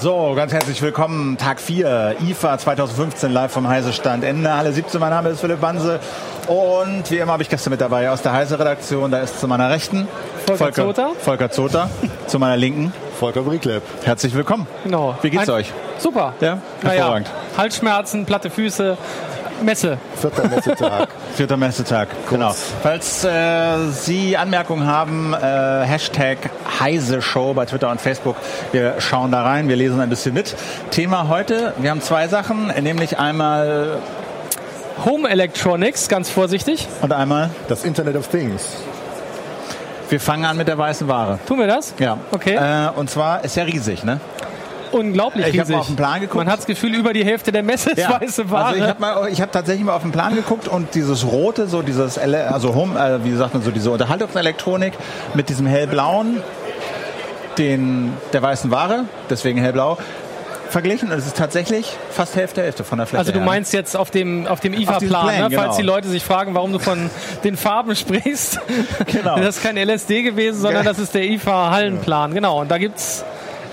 So, ganz herzlich willkommen. Tag 4, IFA 2015 live vom Heise Stand. Ende Halle 17. Mein Name ist Philipp Banse. Und wie immer habe ich Gäste mit dabei aus der Heise Redaktion. Da ist zu meiner Rechten Volker Zoter. Volker Zoter. zu meiner Linken Volker Brieklepp. Herzlich willkommen. Genau. Wie geht's Ein- euch? Super. Ja, hervorragend. Halsschmerzen, platte Füße, Messe. Vierter Messetag. Vierter Messetag, genau. Falls äh, Sie Anmerkungen haben, äh, Hashtag Heise Show bei Twitter und Facebook. Wir schauen da rein, wir lesen ein bisschen mit. Thema heute, wir haben zwei Sachen, nämlich einmal Home Electronics, ganz vorsichtig. und einmal, Das Internet of Things. Wir fangen an mit der weißen Ware. Tun wir das? Ja. Okay. Äh, und zwar ist ja riesig, ne? Unglaublich ich hab riesig. mal auf den Plan geguckt. Man hat das Gefühl, über die Hälfte der Messe ist weiße Ware. Also ich habe ich habe tatsächlich mal auf den Plan geguckt und dieses rote, so dieses, also Home, äh, wie sagt man so, diese Unterhaltungselektronik mit diesem hellblauen, den der weißen Ware, deswegen hellblau, verglichen und es ist tatsächlich fast Hälfte Hälfte von der Fläche. also du meinst jetzt auf dem, auf dem IFA-Plan, Plan, ne? genau. falls die Leute sich fragen, warum du von den Farben sprichst. Genau. Das ist kein LSD gewesen, sondern Ja. das ist der IFA-Hallenplan. Genau. Und da gibt's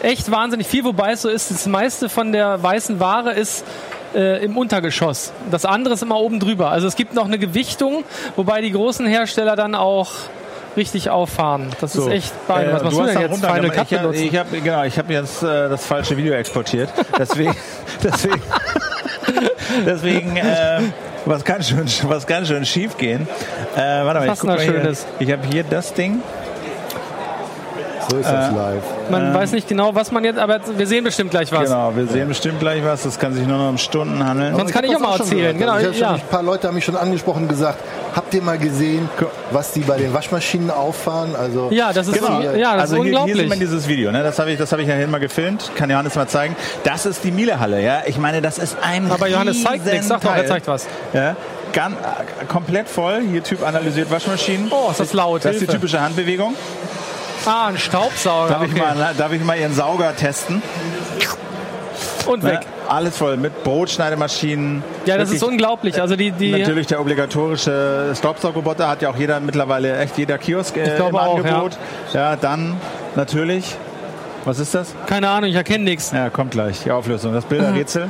echt wahnsinnig viel, wobei es so ist, das meiste von der weißen Ware ist äh, im Untergeschoss. Das andere ist immer oben drüber. Also es gibt noch eine Gewichtung, wobei die großen Hersteller dann auch richtig auffahren. Das So, ist echt beeindruckend. äh, Was machst du hast denn jetzt? Final. Cut Ich hab- benutzen? Ich habe genau, ich habe jetzt äh, das falsche Video exportiert. Deswegen, deswegen, deswegen äh, was kann schon, was kann schon schief gehen? Äh, warte mal, Was ich guck hier. Schönes? Ich habe hier das Ding. So ist das live. Man weiß nicht genau, was man jetzt, aber wir sehen bestimmt gleich was. Genau, wir sehen bestimmt gleich was. Das kann sich nur noch um Stunden handeln. Sonst kann ich hab auch mal erzählen. Genau, ich hab ja. schon, ein paar Leute haben mich schon angesprochen und gesagt, habt ihr mal gesehen, was die bei den Waschmaschinen auffahren? Also Ja, das ist, Genau. ja, das also ist hier, hier unglaublich. sieht man dieses Video, ne? das habe ich, das hab ich ja hier mal gefilmt, kann Johannes mal zeigen. Das ist die Miele-Halle, ja. Ich meine, das ist ein aber Johannes zeigt nichts. Sag doch, er zeigt was. Ja, ganz, äh, komplett voll. Hier Typ analysiert Waschmaschinen. Oh, ist das laut. Das ist die typische Handbewegung. Ah, ein Staubsauger. Darf, ich okay. mal, darf ich mal Ihren Sauger testen? Und weg. Ja, alles voll mit Brotschneidemaschinen. Ja, das ist Wirklich unglaublich. Also die, die Natürlich der obligatorische Staubsaugerroboter hat ja auch jeder mittlerweile echt jeder Kiosk äh, Ich glaube im auch, Angebot. Ja. dann natürlich. Was ist das? keine Ahnung, ich erkenne nichts. Ja, kommt gleich die Auflösung. Das Bilderrätsel.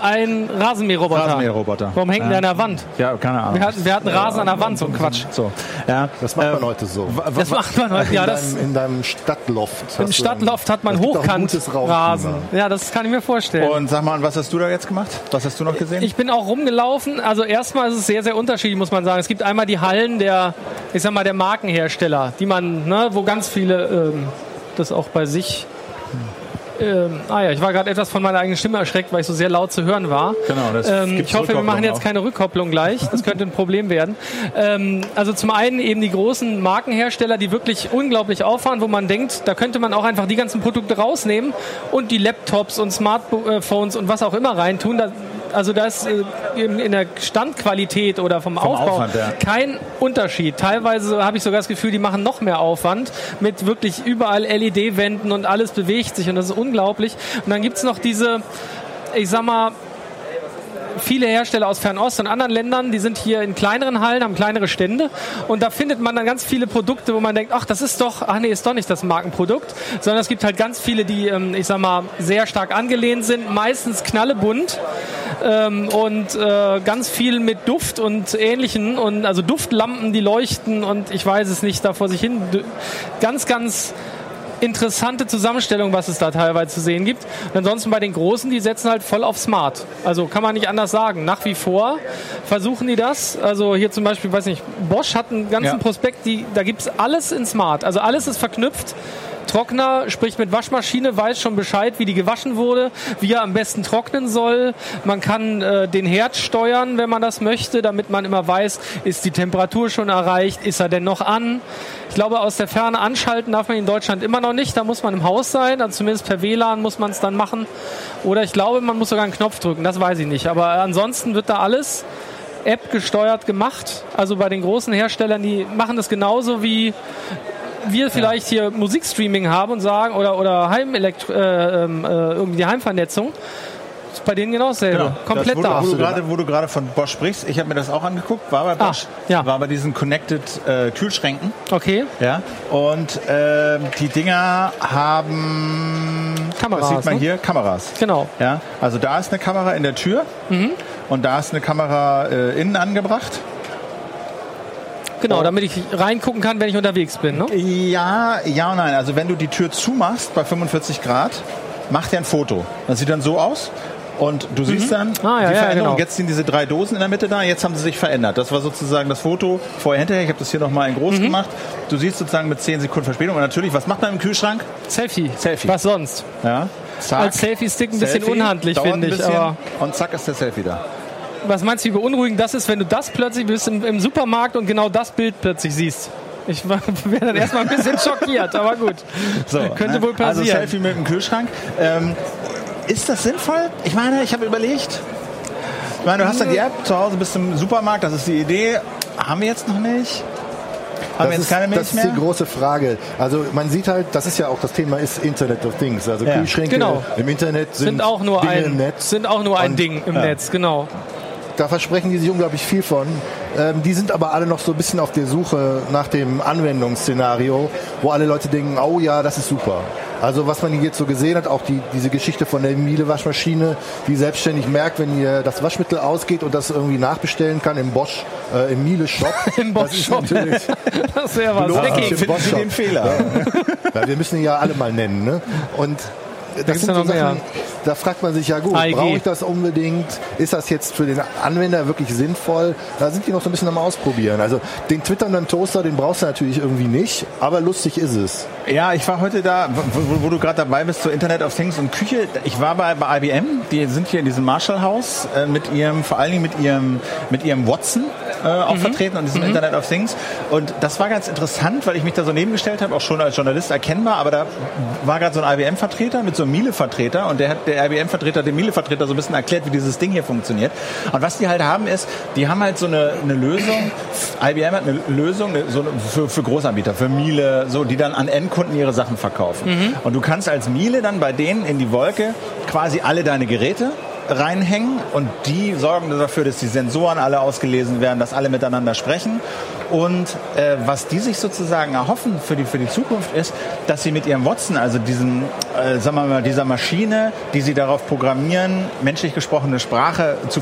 Ein Rasenmäherroboter. Rasenmäherroboter. Warum hängt ja. der an der Wand? Ja, keine Ahnung. Wir hatten, wir hatten Rasen an der Wand, so ein Quatsch. so, ja. das macht man Äh, heute so. Das macht man heute. Ja, in, das, deinem, in deinem Stadtloft. Im Stadtloft hat man hochkant. Rasen. Ja, das kann ich mir vorstellen. Und sag mal, was hast du da jetzt gemacht? Was hast du noch gesehen? Ich bin auch rumgelaufen. Also erstmal ist es sehr, sehr unterschiedlich, muss man sagen. Es gibt einmal die Hallen der, ich sag mal, der Markenhersteller, die man, ne, wo ganz viele ähm, das auch bei sich. Ähm, ah ja, ich war gerade etwas von meiner eigenen Stimme erschreckt, weil ich so sehr laut zu hören war. Genau, das ähm, Ich hoffe, wir machen jetzt auch. keine Rückkopplung gleich. Das könnte ein Problem werden. Ähm, also zum einen eben die großen Markenhersteller, die wirklich unglaublich auffahren, wo man denkt, da könnte man auch einfach die ganzen Produkte rausnehmen und die Laptops und Smartphones und was auch immer reintun. Da, also da ist äh, in, der Standqualität oder vom, Aufbau Aufwand, ja. kein Unterschied. Teilweise habe ich sogar das Gefühl, die machen noch mehr Aufwand mit wirklich überall LED-Wänden und alles bewegt sich und das ist unglaublich. Und dann gibt's noch diese, ich sag mal, viele Hersteller aus Fernost und anderen Ländern, die sind hier in kleineren Hallen, haben kleinere Stände und da findet man dann ganz viele Produkte, wo man denkt, ach, das ist doch, ach nee, ist doch nicht das Markenprodukt, sondern es gibt halt ganz viele, die, ähm, ich sag mal, sehr stark angelehnt sind, meistens knallebunt ähm, und äh, ganz viel mit Duft und Ähnlichen und also Duftlampen, die leuchten und ich weiß es nicht, da vor sich hin. Ganz, ganz interessante Zusammenstellung, was es da teilweise zu sehen gibt. Und ansonsten bei den Großen, die setzen halt voll auf Smart. Also kann man nicht anders sagen. Nach wie vor versuchen die das. Also hier zum Beispiel, weiß nicht, Bosch hat einen ganzen Ja. Prospekt, die, da gibt's alles in Smart. Also alles ist verknüpft. Trockner spricht mit Waschmaschine, weiß schon Bescheid, wie die gewaschen wurde, wie er am besten trocknen soll. Man kann äh, den Herd steuern, wenn man das möchte, damit man immer weiß, ist die Temperatur schon erreicht, ist er denn noch an. Ich glaube, aus der Ferne anschalten darf man in Deutschland immer noch nicht. Da muss man im Haus sein, also zumindest per WLAN muss man es dann machen. Oder ich glaube, man muss sogar einen Knopf drücken, das weiß ich nicht. Aber ansonsten wird da alles App gesteuert gemacht. Also bei den großen Herstellern, die machen das genauso wie wir vielleicht hier Musikstreaming haben und sagen, oder, oder Heimelektro, äh, ähm, äh, irgendwie die Heimvernetzung, ist bei denen genau dasselbe. Genau. Komplett das, wo, da. Du, wo, du gerade, wo du gerade von Bosch sprichst, ich habe mir das auch angeguckt, war bei Ah, Bosch, ja. war bei diesen Connected äh, Kühlschränken. Okay. Ja, und ähm, die Dinger haben Kameras, das sieht man ne? hier, Kameras. Genau. Ja, also da ist eine Kamera in der Tür Mhm. und da ist eine Kamera äh, innen angebracht. Genau, damit ich reingucken kann, wenn ich unterwegs bin. Ne? Ja, ja und nein. Also wenn du die Tür zumachst bei 45 Grad, macht er ein Foto. Das sieht dann so aus. Und du siehst dann Ah, ja, die ja, Veränderung. genau. Jetzt sind diese drei Dosen in der Mitte da, jetzt haben sie sich verändert. Das war sozusagen das Foto vorher hinterher. Ich habe das hier nochmal in groß Mhm. gemacht. Du siehst sozusagen mit 10 Sekunden Verspätung. Und natürlich, was macht man im Kühlschrank? Selfie. Selfie. Was sonst? Ja. Zack. Als Selfie-Stick ein bisschen Selfie, unhandlich, dauert finde ich. bisschen, Aber Und zack ist der Selfie da. Was meinst du, wie beunruhigend das ist, wenn du das plötzlich bist im, im Supermarkt und genau das Bild plötzlich siehst? Ich wäre dann erstmal ein bisschen schockiert, aber gut. So, Könnte ne? wohl Also passieren. Selfie mit dem Kühlschrank. Ähm, ist das sinnvoll? Ich meine, ich habe überlegt. Ich meine, du hast dann die App zu Hause, bist im Supermarkt, das ist die Idee. Haben wir jetzt noch nicht? Haben wir Das jetzt ist, keine Milch das ist mehr? die große Frage. Also man sieht halt, das ist ja auch das Thema ist Internet of Things. Also Ja. Kühlschränke Genau. im Internet sind, sind auch nur Dinge ein im Netz. sind auch nur ein Und, Ding im ja. Netz, genau. Da versprechen die sich unglaublich viel von. Ähm, die sind aber alle noch so ein bisschen auf der Suche nach dem Anwendungsszenario, wo alle Leute denken, oh ja, das ist super. Also was man hier jetzt so gesehen hat, auch die, diese Geschichte von der Miele-Waschmaschine, die selbstständig merkt, wenn ihr das Waschmittel ausgeht und das irgendwie nachbestellen kann im Bosch, äh, im Miele-Shop. Im Das ist Bosch-Shop. natürlich Das wäre was. Im Finden Sie den Fehler? Ja, wir müssen ihn ja alle mal nennen. Ne? Und das sind so. Sachen, da fragt man sich ja gut, brauche ich das unbedingt? Ist das jetzt für den Anwender wirklich sinnvoll? Da sind die noch so ein bisschen am Ausprobieren. Also den twitternden Toaster, den brauchst du natürlich irgendwie nicht, aber lustig ist es. Ja, ich war heute da, wo, wo, du gerade dabei bist, so Internet of Things und Küche. Ich war bei, bei IBM, die sind hier in diesem Marshall-Haus äh, mit ihrem, vor allen Dingen mit ihrem, mit ihrem Watson äh, auch vertreten und diesem Internet of Things. Und das war ganz interessant, weil ich mich da so nebengestellt habe, auch schon als Journalist erkennbar, aber da war gerade so ein IBM-Vertreter mit so einem Miele-Vertreter und der hat der IBM-Vertreter dem Miele-Vertreter so ein bisschen erklärt, wie dieses Ding hier funktioniert. Und was die halt haben ist, die haben halt so eine, eine Lösung, IBM hat eine Lösung eine, so eine, für, für Großanbieter, für Miele, so, die dann an Endkunden ihre Sachen verkaufen. Und du kannst als Miele dann bei denen in die Wolke quasi alle deine Geräte reinhängen und die sorgen dafür, dass die Sensoren alle ausgelesen werden, dass alle miteinander sprechen. Und äh, was die sich sozusagen erhoffen für die, für die Zukunft ist, dass sie mit ihrem Watson, also diesen, äh, sagen wir mal, dieser Maschine, die sie darauf programmieren, menschlich gesprochene Sprache zu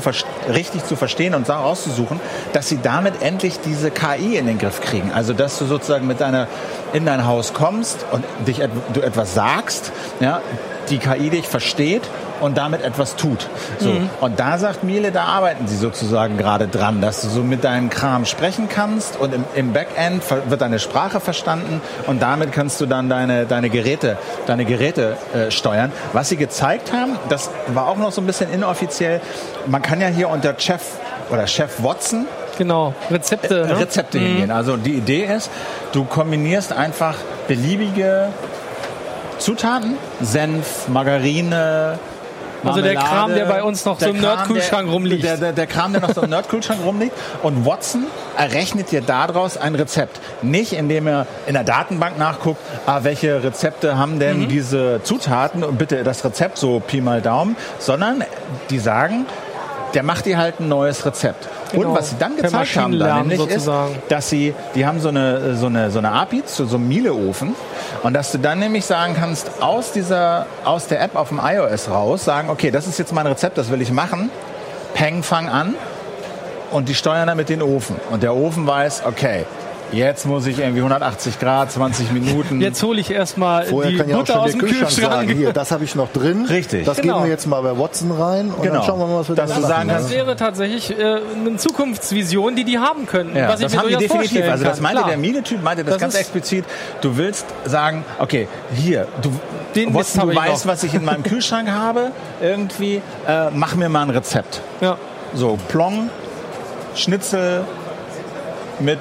richtig zu verstehen und Sachen auszusuchen, dass sie damit endlich diese KI in den Griff kriegen. Also dass du sozusagen mit deiner in dein Haus kommst und dich et du etwas sagst, ja, die KI dich versteht und damit etwas tut. So. Und da sagt Miele, da arbeiten sie sozusagen gerade dran, dass du so mit deinem Kram sprechen kannst und im, im Backend wird deine Sprache verstanden und damit kannst du dann deine, deine Geräte, deine Geräte äh, steuern. Was sie gezeigt haben, das war auch noch so ein bisschen inoffiziell, man kann ja hier unter Chef oder Chef Watson Genau. Rezepte. Ne? Rezepte hingehen. Also die Idee ist, du kombinierst einfach beliebige Zutaten, Senf, Margarine. Also der Kram, der bei uns noch so im Nerdkühlschrank rumliegt. Der, der, der Kram, der noch so im Nerdkühlschrank rumliegt. Und Watson errechnet dir daraus ein Rezept. Nicht, indem er in der Datenbank nachguckt, ah, welche Rezepte haben denn Mhm. diese Zutaten und bitte das Rezept so Pi mal Daumen, sondern die sagen, der macht dir halt ein neues Rezept. Genau. Und was sie dann gezeigt haben, dann nämlich ist, sozusagen. dass sie, die haben so eine, so eine, so eine API zu so einem Mieleofen und dass du dann nämlich sagen kannst, aus dieser, aus der App auf dem iOS raus, sagen, okay, das ist jetzt mein Rezept, das will ich machen, peng, fang an und die steuern damit den Ofen und der Ofen weiß, okay, jetzt muss ich irgendwie 180 Grad, 20 Minuten. Jetzt hole ich erstmal Vorher die kann ja auch Butter schon aus der dem Kühlschrank Kühlschrank. sagen, hier, das habe ich noch drin. Richtig. Das Genau. geben wir jetzt mal bei Watson rein und Genau. dann schauen wir mal, was wir du sagen Das wäre tatsächlich äh, eine Zukunftsvision, die die haben könnten. Ja, was ich das mir haben die durchaus definitiv. Also das meinte Klar. der Miele-Typ, meinte das, Das ganz explizit. Du willst sagen, okay, hier, du, Den Watson, du ich weißt, noch. was ich in meinem Kühlschrank habe, irgendwie, äh, mach mir mal ein Rezept. Ja. So, Plong, Schnitzel mit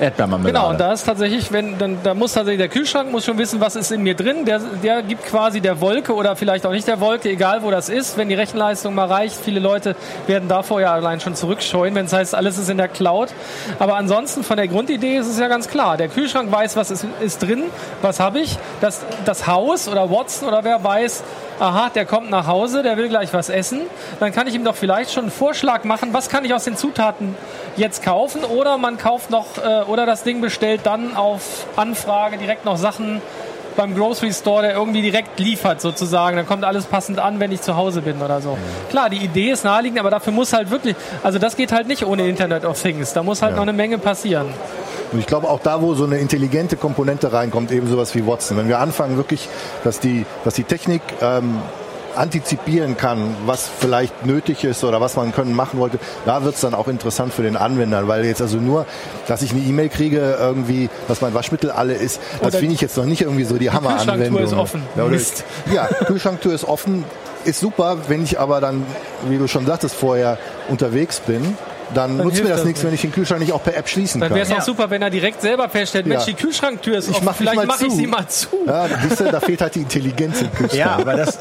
Erdbeermarmelade. Genau, und da ist tatsächlich, wenn, dann, da muss tatsächlich der Kühlschrank muss schon wissen, was ist in mir drin. Der, der gibt quasi der Wolke oder vielleicht auch nicht der Wolke, egal wo das ist, wenn die Rechenleistung mal reicht. Viele Leute werden davor ja allein schon zurückscheuen, wenn es heißt, alles ist in der Cloud. Aber ansonsten von der Grundidee ist es ja ganz klar. Der Kühlschrank weiß, was ist, ist drin, was habe ich. Das, das Haus oder Watson oder wer weiß, aha, der kommt nach Hause, der will gleich was essen, dann kann ich ihm doch vielleicht schon einen Vorschlag machen, was kann ich aus den Zutaten jetzt kaufen oder man kauft noch äh, oder das Ding bestellt dann auf Anfrage direkt noch Sachen beim Grocery Store, der irgendwie direkt liefert sozusagen. Dann kommt alles passend an, wenn ich zu Hause bin oder so. Klar, die Idee ist naheliegend, aber dafür muss halt wirklich, also das geht halt nicht ohne Internet of Things. Da muss halt Ja. noch eine Menge passieren. Und ich glaube auch da, wo so eine intelligente Komponente reinkommt, eben sowas wie Watson. Wenn wir anfangen wirklich, dass die, dass die Technik ähm, antizipieren kann, was vielleicht nötig ist oder was man können machen wollte, da wird es dann auch interessant für den Anwender, weil jetzt also nur, dass ich eine E-Mail kriege, irgendwie, dass mein Waschmittel alle ist, das finde ich jetzt noch nicht irgendwie so die Hammeranwendung. Kühlschranktür ist offen. Ja, oder, Mist. ja, Kühlschranktür ist offen, ist super, wenn ich aber dann, wie du schon sagtest, vorher unterwegs bin, dann, nutzt mir das das nichts, nicht. wenn ich den Kühlschrank nicht auch per App schließen Dann kann. wäre es auch super, wenn er direkt selber feststellt, Mensch, die Kühlschranktür ist Ich offen, mach vielleicht mache ich zu. sie mal zu. Ja, siehst du, da fehlt halt die Intelligenz im Kühlschrank. Ja, aber das,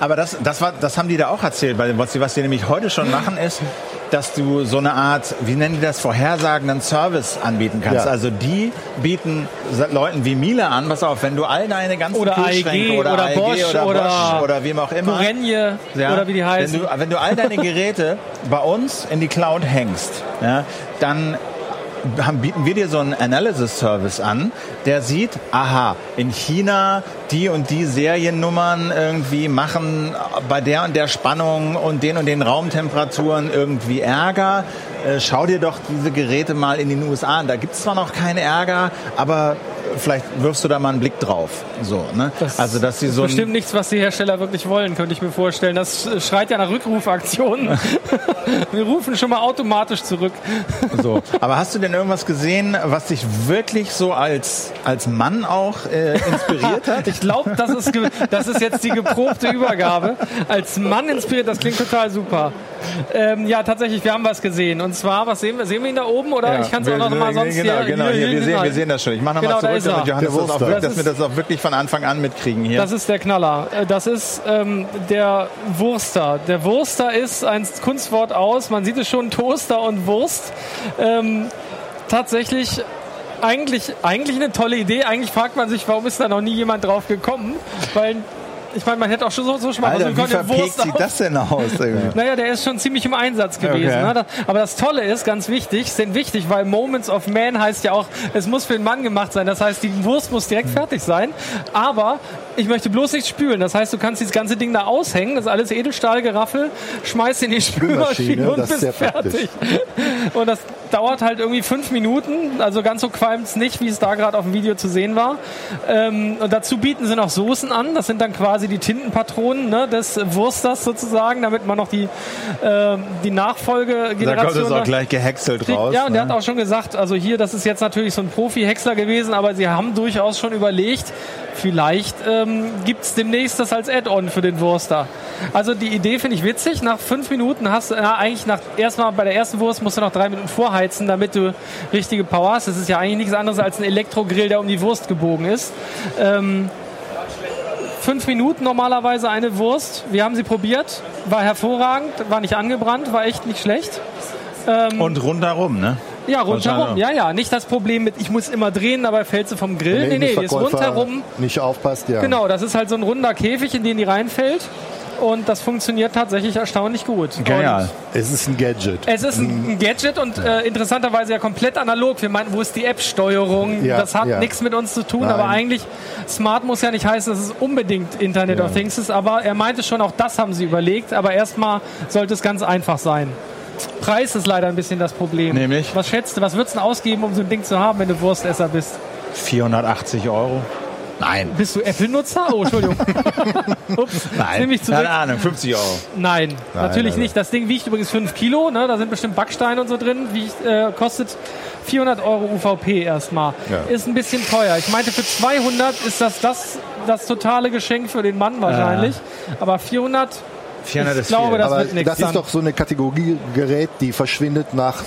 aber das, das war, das haben die da auch erzählt, weil was sie, was sie nämlich heute schon machen ist, dass du so eine Art, wie nennen die das, vorhersagenden Service anbieten kannst. Ja. Also die bieten Leuten wie Miele an, pass auf, wenn du all deine ganzen Oder Kühlschränke AEG oder, oder AEG Bosch oder, oder Bosch oder wem auch immer. Gorenje Ja, oder wie die heißen. Wenn du, wenn du all deine Geräte bei uns in die Cloud hängst, ja, dann haben, bieten wir dir so einen Analysis-Service an, der sieht, aha, in China die und die Seriennummern irgendwie machen bei der und der Spannung und den und den Raumtemperaturen irgendwie Ärger. Äh, schau dir doch diese Geräte mal in den USA an. Da gibt's zwar noch keine Ärger, aber vielleicht wirfst du da mal einen Blick drauf. So, ne? also, dass sie so Bestimmt nichts, was die Hersteller wirklich wollen, könnte ich mir vorstellen. Das äh, schreit ja nach Rückrufaktionen. Wir rufen schon mal automatisch zurück. So. Aber hast du denn irgendwas gesehen, was dich wirklich so als, als Mann auch äh, inspiriert hat? Ich glaube, das, ist das ist jetzt die geprobte Übergabe. Als Mann inspiriert, das klingt total super. Ähm, ja, tatsächlich, wir haben was gesehen. Und zwar, was sehen wir? Sehen wir ihn da oben? Oder ich kann es auch noch mal sonst Genau, hier, genau, hier, wir, sehen, genau. wir sehen das schon. Ich mache nochmal Genau, da zurück, er. damit Johannes Der das auch, Wurster. dass wir Das das auch wirklich von Anfang an mitkriegen hier. Das ist der Knaller. Äh, Das ist ähm, der Wurster. Der Wurster ist ein Kunstwort aus. Man sieht es schon, Toaster und Wurst. Ähm, tatsächlich eigentlich, eigentlich eine tolle Idee. Eigentlich fragt man sich, warum ist da noch nie jemand drauf gekommen? Weil, ich meine, man hätte auch schon so, so schon mal Alter, wie verpegt sieht das denn aus? irgendwie? naja, der ist schon ziemlich im Einsatz gewesen. Okay. Ne? Aber das Tolle ist, ganz wichtig, sind wichtig, weil Moments of Man heißt ja auch, es muss für den Mann gemacht sein. Das heißt, die Wurst muss direkt fertig sein. Aber ich möchte bloß nicht spülen. Das heißt, du kannst dieses ganze Ding da aushängen. Das ist alles Edelstahlgeraffel. Schmeißt in die Spülmaschine und bist fertig. Und das dauert halt irgendwie fünf Minuten. Also ganz so qualmt's nicht, wie es da gerade auf dem Video zu sehen war. Ähm, und dazu bieten sie noch Soßen an. Das sind dann quasi die Tintenpatronen ne, des Wursters sozusagen, damit man noch die, ähm, die Da Nachfolgegeneration... kommt es auch gleich gehäckselt kriegt. raus. Ja, und der ne? hat auch schon gesagt, also hier, das ist jetzt natürlich so ein Profi-Häcksler gewesen, aber sie haben durchaus schon überlegt, vielleicht ähm, gibt es demnächst das als Add-on für den Wurster. Also die Idee finde ich witzig. Nach fünf Minuten hast du, na, eigentlich nach erstmal bei der ersten Wurst musst du noch drei Minuten vorheizen, damit du richtige Power hast. Das ist ja eigentlich nichts anderes als ein Elektrogrill, der um die Wurst gebogen ist. Ähm, fünf Minuten normalerweise eine Wurst. Wir haben sie probiert, war hervorragend, war nicht angebrannt, war echt nicht schlecht. Und rundherum, ne? Ja, rundherum. Ja, ja. Nicht das Problem mit, ich muss immer drehen, dabei fällt sie vom Grill. Nee, der nee, die ist rundherum. nicht aufpasst, ja. Genau, das ist halt so ein runder Käfig, in den die reinfällt. Und das funktioniert tatsächlich erstaunlich gut. Genial. Und Es ist ein Gadget. es ist ein Gadget und äh, interessanterweise ja komplett analog. Wir meinten, wo ist die App-Steuerung? Ja, das hat ja. nichts mit uns zu tun, Nein. aber eigentlich, Smart muss ja nicht heißen, dass es unbedingt Internet Ja. of Things ist, aber er meinte schon, auch das haben sie überlegt, aber erstmal sollte es ganz einfach sein. Preis ist leider ein bisschen das Problem. Nämlich? Was schätzt du, was würdest du ausgeben, um so ein Ding zu haben, wenn du Wurstesser bist? 480 Euro. Nein. Bist du Apple-Nutzer? Oh, Entschuldigung. Ups, Nein. Keine Ahnung, 50 Euro. Nein, natürlich nein, nicht. Das Ding wiegt übrigens 5 Kilo, ne? da sind bestimmt Backsteine und so drin. Wiegt, äh, kostet 400 Euro UVP erstmal. Ja. Ist ein bisschen teuer. Ich meinte, für 200 ist das das, das totale Geschenk für den Mann wahrscheinlich. Aber 400, 400 Ich ist glaube, viel. das Aber wird nix das dann. ist doch so eine Kategorie Gerät, die verschwindet nach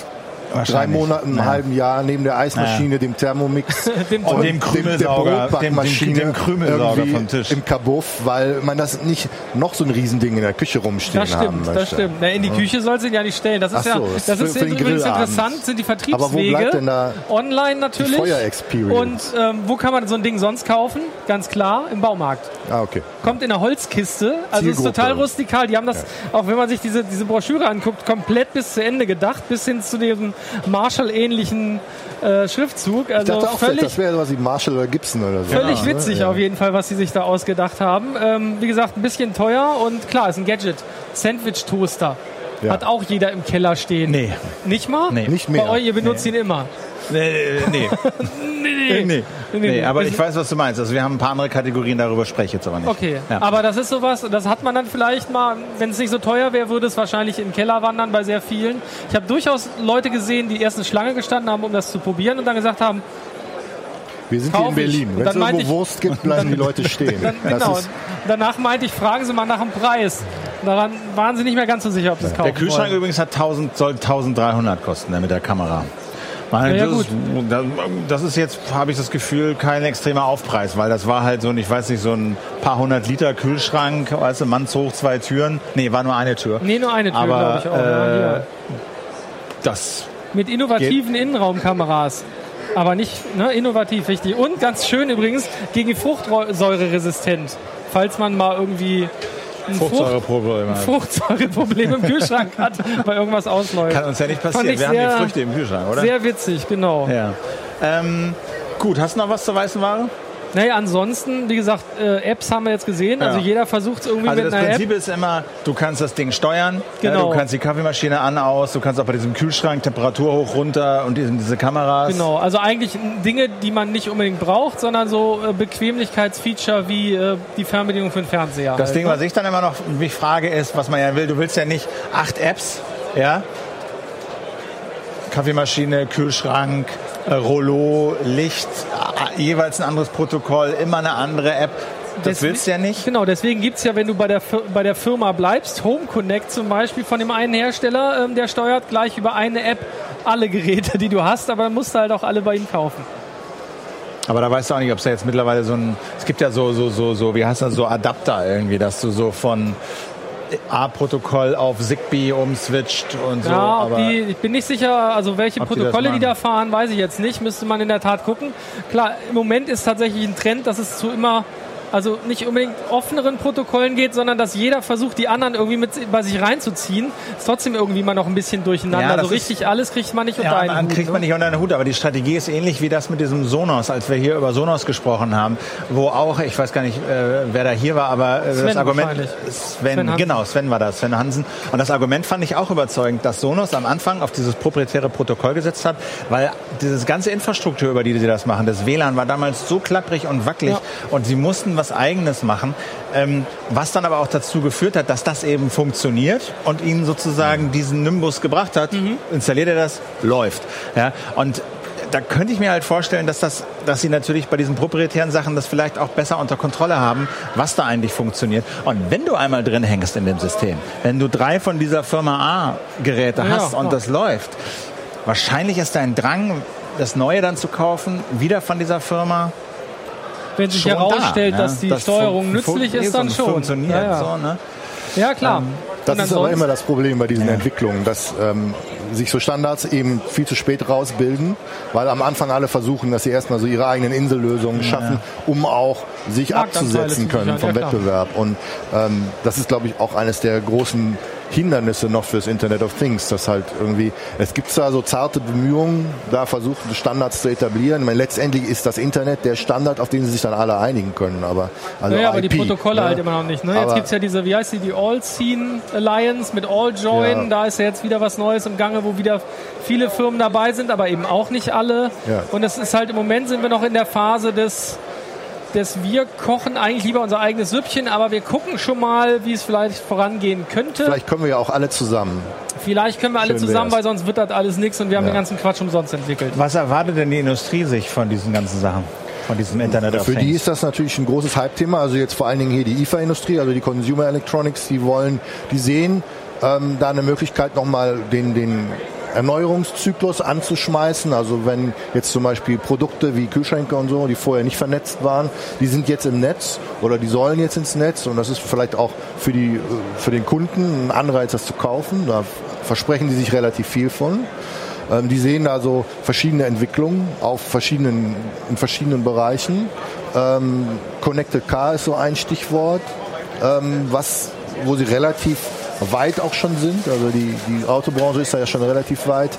drei Monaten, einem Ja. halben Jahr neben der Eismaschine, dem Thermomix Dem und dem Krümelsauger, Brotbackmaschine dem- dem Krümelsauger irgendwie vom Tisch. im Kabuff, weil man das nicht noch so ein Riesending in der Küche rumstehen Das haben stimmt, möchte. das stimmt. Na, in die Küche soll sie ja nicht stellen. Das ist so, ja, ist das für- ist übrigens interessant, sind die Aber wo Vertriebswege. bleibt denn da Online natürlich. Und ähm, wo kann man so ein Ding sonst kaufen? Ganz klar, im Baumarkt. Ah, okay. Kommt in einer Holzkiste. Also ist Zielgruppe. total rustikal. Die haben das, auch wenn man sich diese, diese Broschüre anguckt, komplett bis zu Ende gedacht, bis hin zu dem Marshall-ähnlichen äh, Schriftzug. Ich Also dachte auch, völlig, das wäre sowas wie Marshall oder Gibson oder so. Völlig Ja, witzig ne? auf jeden Fall, was sie sich da ausgedacht haben. Ähm, wie gesagt, ein bisschen teuer und klar, ist ein Gadget. Sandwich-Toaster. Ja. Hat auch jeder im Keller stehen. Nee. Nicht mal? Nee. Nicht mehr. Bei euch, ihr benutzt ihn immer. Nee, nee. Nee, nee. nee. nee aber ich weiß, was du meinst. Also wir haben ein paar andere Kategorien, darüber spreche ich jetzt aber nicht. Okay, Ja. aber das ist sowas, das hat man dann vielleicht mal, wenn es nicht so teuer wäre, würde es wahrscheinlich in den Keller wandern bei sehr vielen. Ich habe durchaus Leute gesehen, die erst eine Schlange gestanden haben, um das zu probieren und dann gesagt haben, Wir sind hier in. Berlin. Wenn es irgendwo ich- Wurst gibt, bleiben die Leute stehen. dann, Das genau. ist, Danach meinte ich, fragen Sie mal nach dem Preis. Daran waren sie nicht mehr ganz so sicher, ob sie es kaufen Der Kühlschrank wollen. übrigens hat 1000, soll 1300 kosten ne, mit der Kamera. Weil Ja, ja, das, ist, das ist jetzt, habe ich das Gefühl, kein extremer Aufpreis, weil das war halt so ein, ich weiß nicht, so ein paar hundert Liter Kühlschrank, weißt du, mannshoch, zwei Türen. Nee, war nur eine Tür. Nee, nur eine Tür, Aber, glaube ich auch. ja, äh, hier. Das, Mit innovativen Innenraumkameras. Aber nicht ne, innovativ, richtig. Und ganz schön übrigens, gegen Fruchtsäure resistent. Falls man mal irgendwie ein Frucht, Fruchtsäureproblem. Fruchtsäureproblem im Kühlschrank hat, weil irgendwas ausläuft. Kann uns ja nicht passieren. Wir sehr- haben die Früchte im Kühlschrank, oder? Sehr witzig, genau. ja. Ähm, gut, hast du noch was zur weißen Ware? Naja, ansonsten, wie gesagt, äh, Apps haben wir jetzt gesehen. Also Ja. jeder versucht es irgendwie Also mit das einer Prinzip App. ist immer, du kannst das Ding steuern, Genau. du kannst die Kaffeemaschine an, aus, du kannst auch bei diesem Kühlschrank Temperatur hoch, runter und diese, Kameras. Genau, also eigentlich Dinge, die man nicht unbedingt braucht, sondern so äh, Bequemlichkeitsfeature wie äh, die Fernbedienung für den Fernseher. Das halt, Ding, ne? was ich dann immer noch mich frage, ist, was man ja will, du willst ja nicht acht Apps, ja? Kaffeemaschine, Kühlschrank, Rollo, Licht, äh, jeweils ein anderes Protokoll, immer eine andere App. Das Deswe- willst du ja nicht. Genau, deswegen gibt's ja, wenn du bei der, bei der Firma bleibst, Home Connect zum Beispiel von dem einen Hersteller, ähm, der steuert gleich über eine App alle Geräte, die du hast, aber musst du halt auch alle bei ihm kaufen. Aber da weißt du auch nicht, ob es da jetzt mittlerweile so ein, es gibt ja so, so, so, so, wie heißt das, so Adapter irgendwie, dass du so von A-Protokoll auf Zigbee umswitcht und so. ja, die, ich bin nicht sicher, also welche die Protokolle die, machen. da fahren, weiß ich jetzt nicht, müsste man in der Tat gucken. Klar, im Moment ist tatsächlich ein Trend, dass es zu immer also nicht unbedingt offeneren Protokollen geht, sondern dass jeder versucht, die anderen irgendwie mit bei sich reinzuziehen. Ist trotzdem irgendwie mal noch ein bisschen durcheinander. Ja, das so ist- richtig alles kriegt man nicht unter Ja, einen Hut, kriegt ne? man nicht unter den Hut, aber die Strategie ist ähnlich wie das mit diesem Sonos, als wir hier über Sonos gesprochen haben, wo auch, ich weiß gar nicht, äh, wer da hier war, aber äh, Sven das Argument. Sven, Sven genau, Sven war das, Sven Hansen. Und das Argument fand ich auch überzeugend, dass Sonos am Anfang auf dieses proprietäre Protokoll gesetzt hat, weil dieses ganze Infrastruktur, über die sie das machen, das WLAN war damals so klapprig und wackelig Ja. und sie mussten was Eigenes machen, ähm, was dann aber auch dazu geführt hat, dass das eben funktioniert und ihnen sozusagen diesen Nimbus gebracht hat. Mhm. Installiert er das, läuft. Ja, und da könnte ich mir halt vorstellen, dass das, dass sie natürlich bei diesen proprietären Sachen das vielleicht auch besser unter Kontrolle haben, was da eigentlich funktioniert. Und wenn du einmal drin hängst in dem System, wenn du drei von dieser Firma A Geräte Ja, hast und klar. das läuft, wahrscheinlich ist dein Drang, das Neue dann zu kaufen, wieder von dieser Firma Wenn sich herausstellt, da, ne? dass die Das Steuerung nützlich ist, dann schon. Funktioniert ja, ja. so, ne? ja klar. Das Und ist aber immer das Problem bei diesen Entwicklungen, dass ähm, sich so Standards eben viel zu spät rausbilden, weil am Anfang alle versuchen, dass sie erstmal so ihre eigenen Insellösungen schaffen, um auch sich abzusetzen zu können vom ja. Wettbewerb. Und ähm, das ist, glaube ich, auch eines der großen Hindernisse noch fürs Internet of Things, dass halt irgendwie, es gibt zwar so zarte Bemühungen, da versuchen Standards zu etablieren. Ich meine, letztendlich ist das Internet der Standard, auf den sie sich dann alle einigen können. Aber, also Naja, aber die IP, Protokolle ne? halt immer noch nicht. Ne? Jetzt Aber- gibt's ja diese, wie heißt die, die All-Scene Alliance mit All-Join. Ja. Da ist ja jetzt wieder was Neues im Gange, wo wieder viele Firmen dabei sind, aber eben auch nicht alle. Ja. Und es ist halt im Moment sind wir noch in der Phase des des wir kochen eigentlich lieber unser eigenes Süppchen, aber wir gucken schon mal, wie es vielleicht vorangehen könnte. Vielleicht, Vielleicht können wir ja auch alle zusammen. können wir alle Schön zusammen, wär's. weil sonst wird das alles nichts und wir haben Ja. den ganzen Quatsch umsonst entwickelt. Was erwartet denn die Industrie sich von diesen ganzen Sachen? Von diesem Internet Für die ist das natürlich ein großes Hype-Thema. Also jetzt vor allen Dingen hier die IFA-Industrie, also die Consumer Electronics, die wollen, die sehen ähm, da eine Möglichkeit nochmal den, den Erneuerungszyklus anzuschmeißen. Also wenn jetzt zum Beispiel Produkte wie Kühlschränke und so, die vorher nicht vernetzt waren, die sind jetzt im Netz oder die sollen jetzt ins Netz und das ist vielleicht auch für, die, für den Kunden ein Anreiz, das zu kaufen. Da versprechen die sich relativ viel von. Ähm, die sehen also verschiedene Entwicklungen auf verschiedenen, in verschiedenen Bereichen. Ähm, Connected Car ist so ein Stichwort, ähm, was, wo sie relativ weit auch schon sind. Also die, die Autobranche ist da ja schon relativ weit.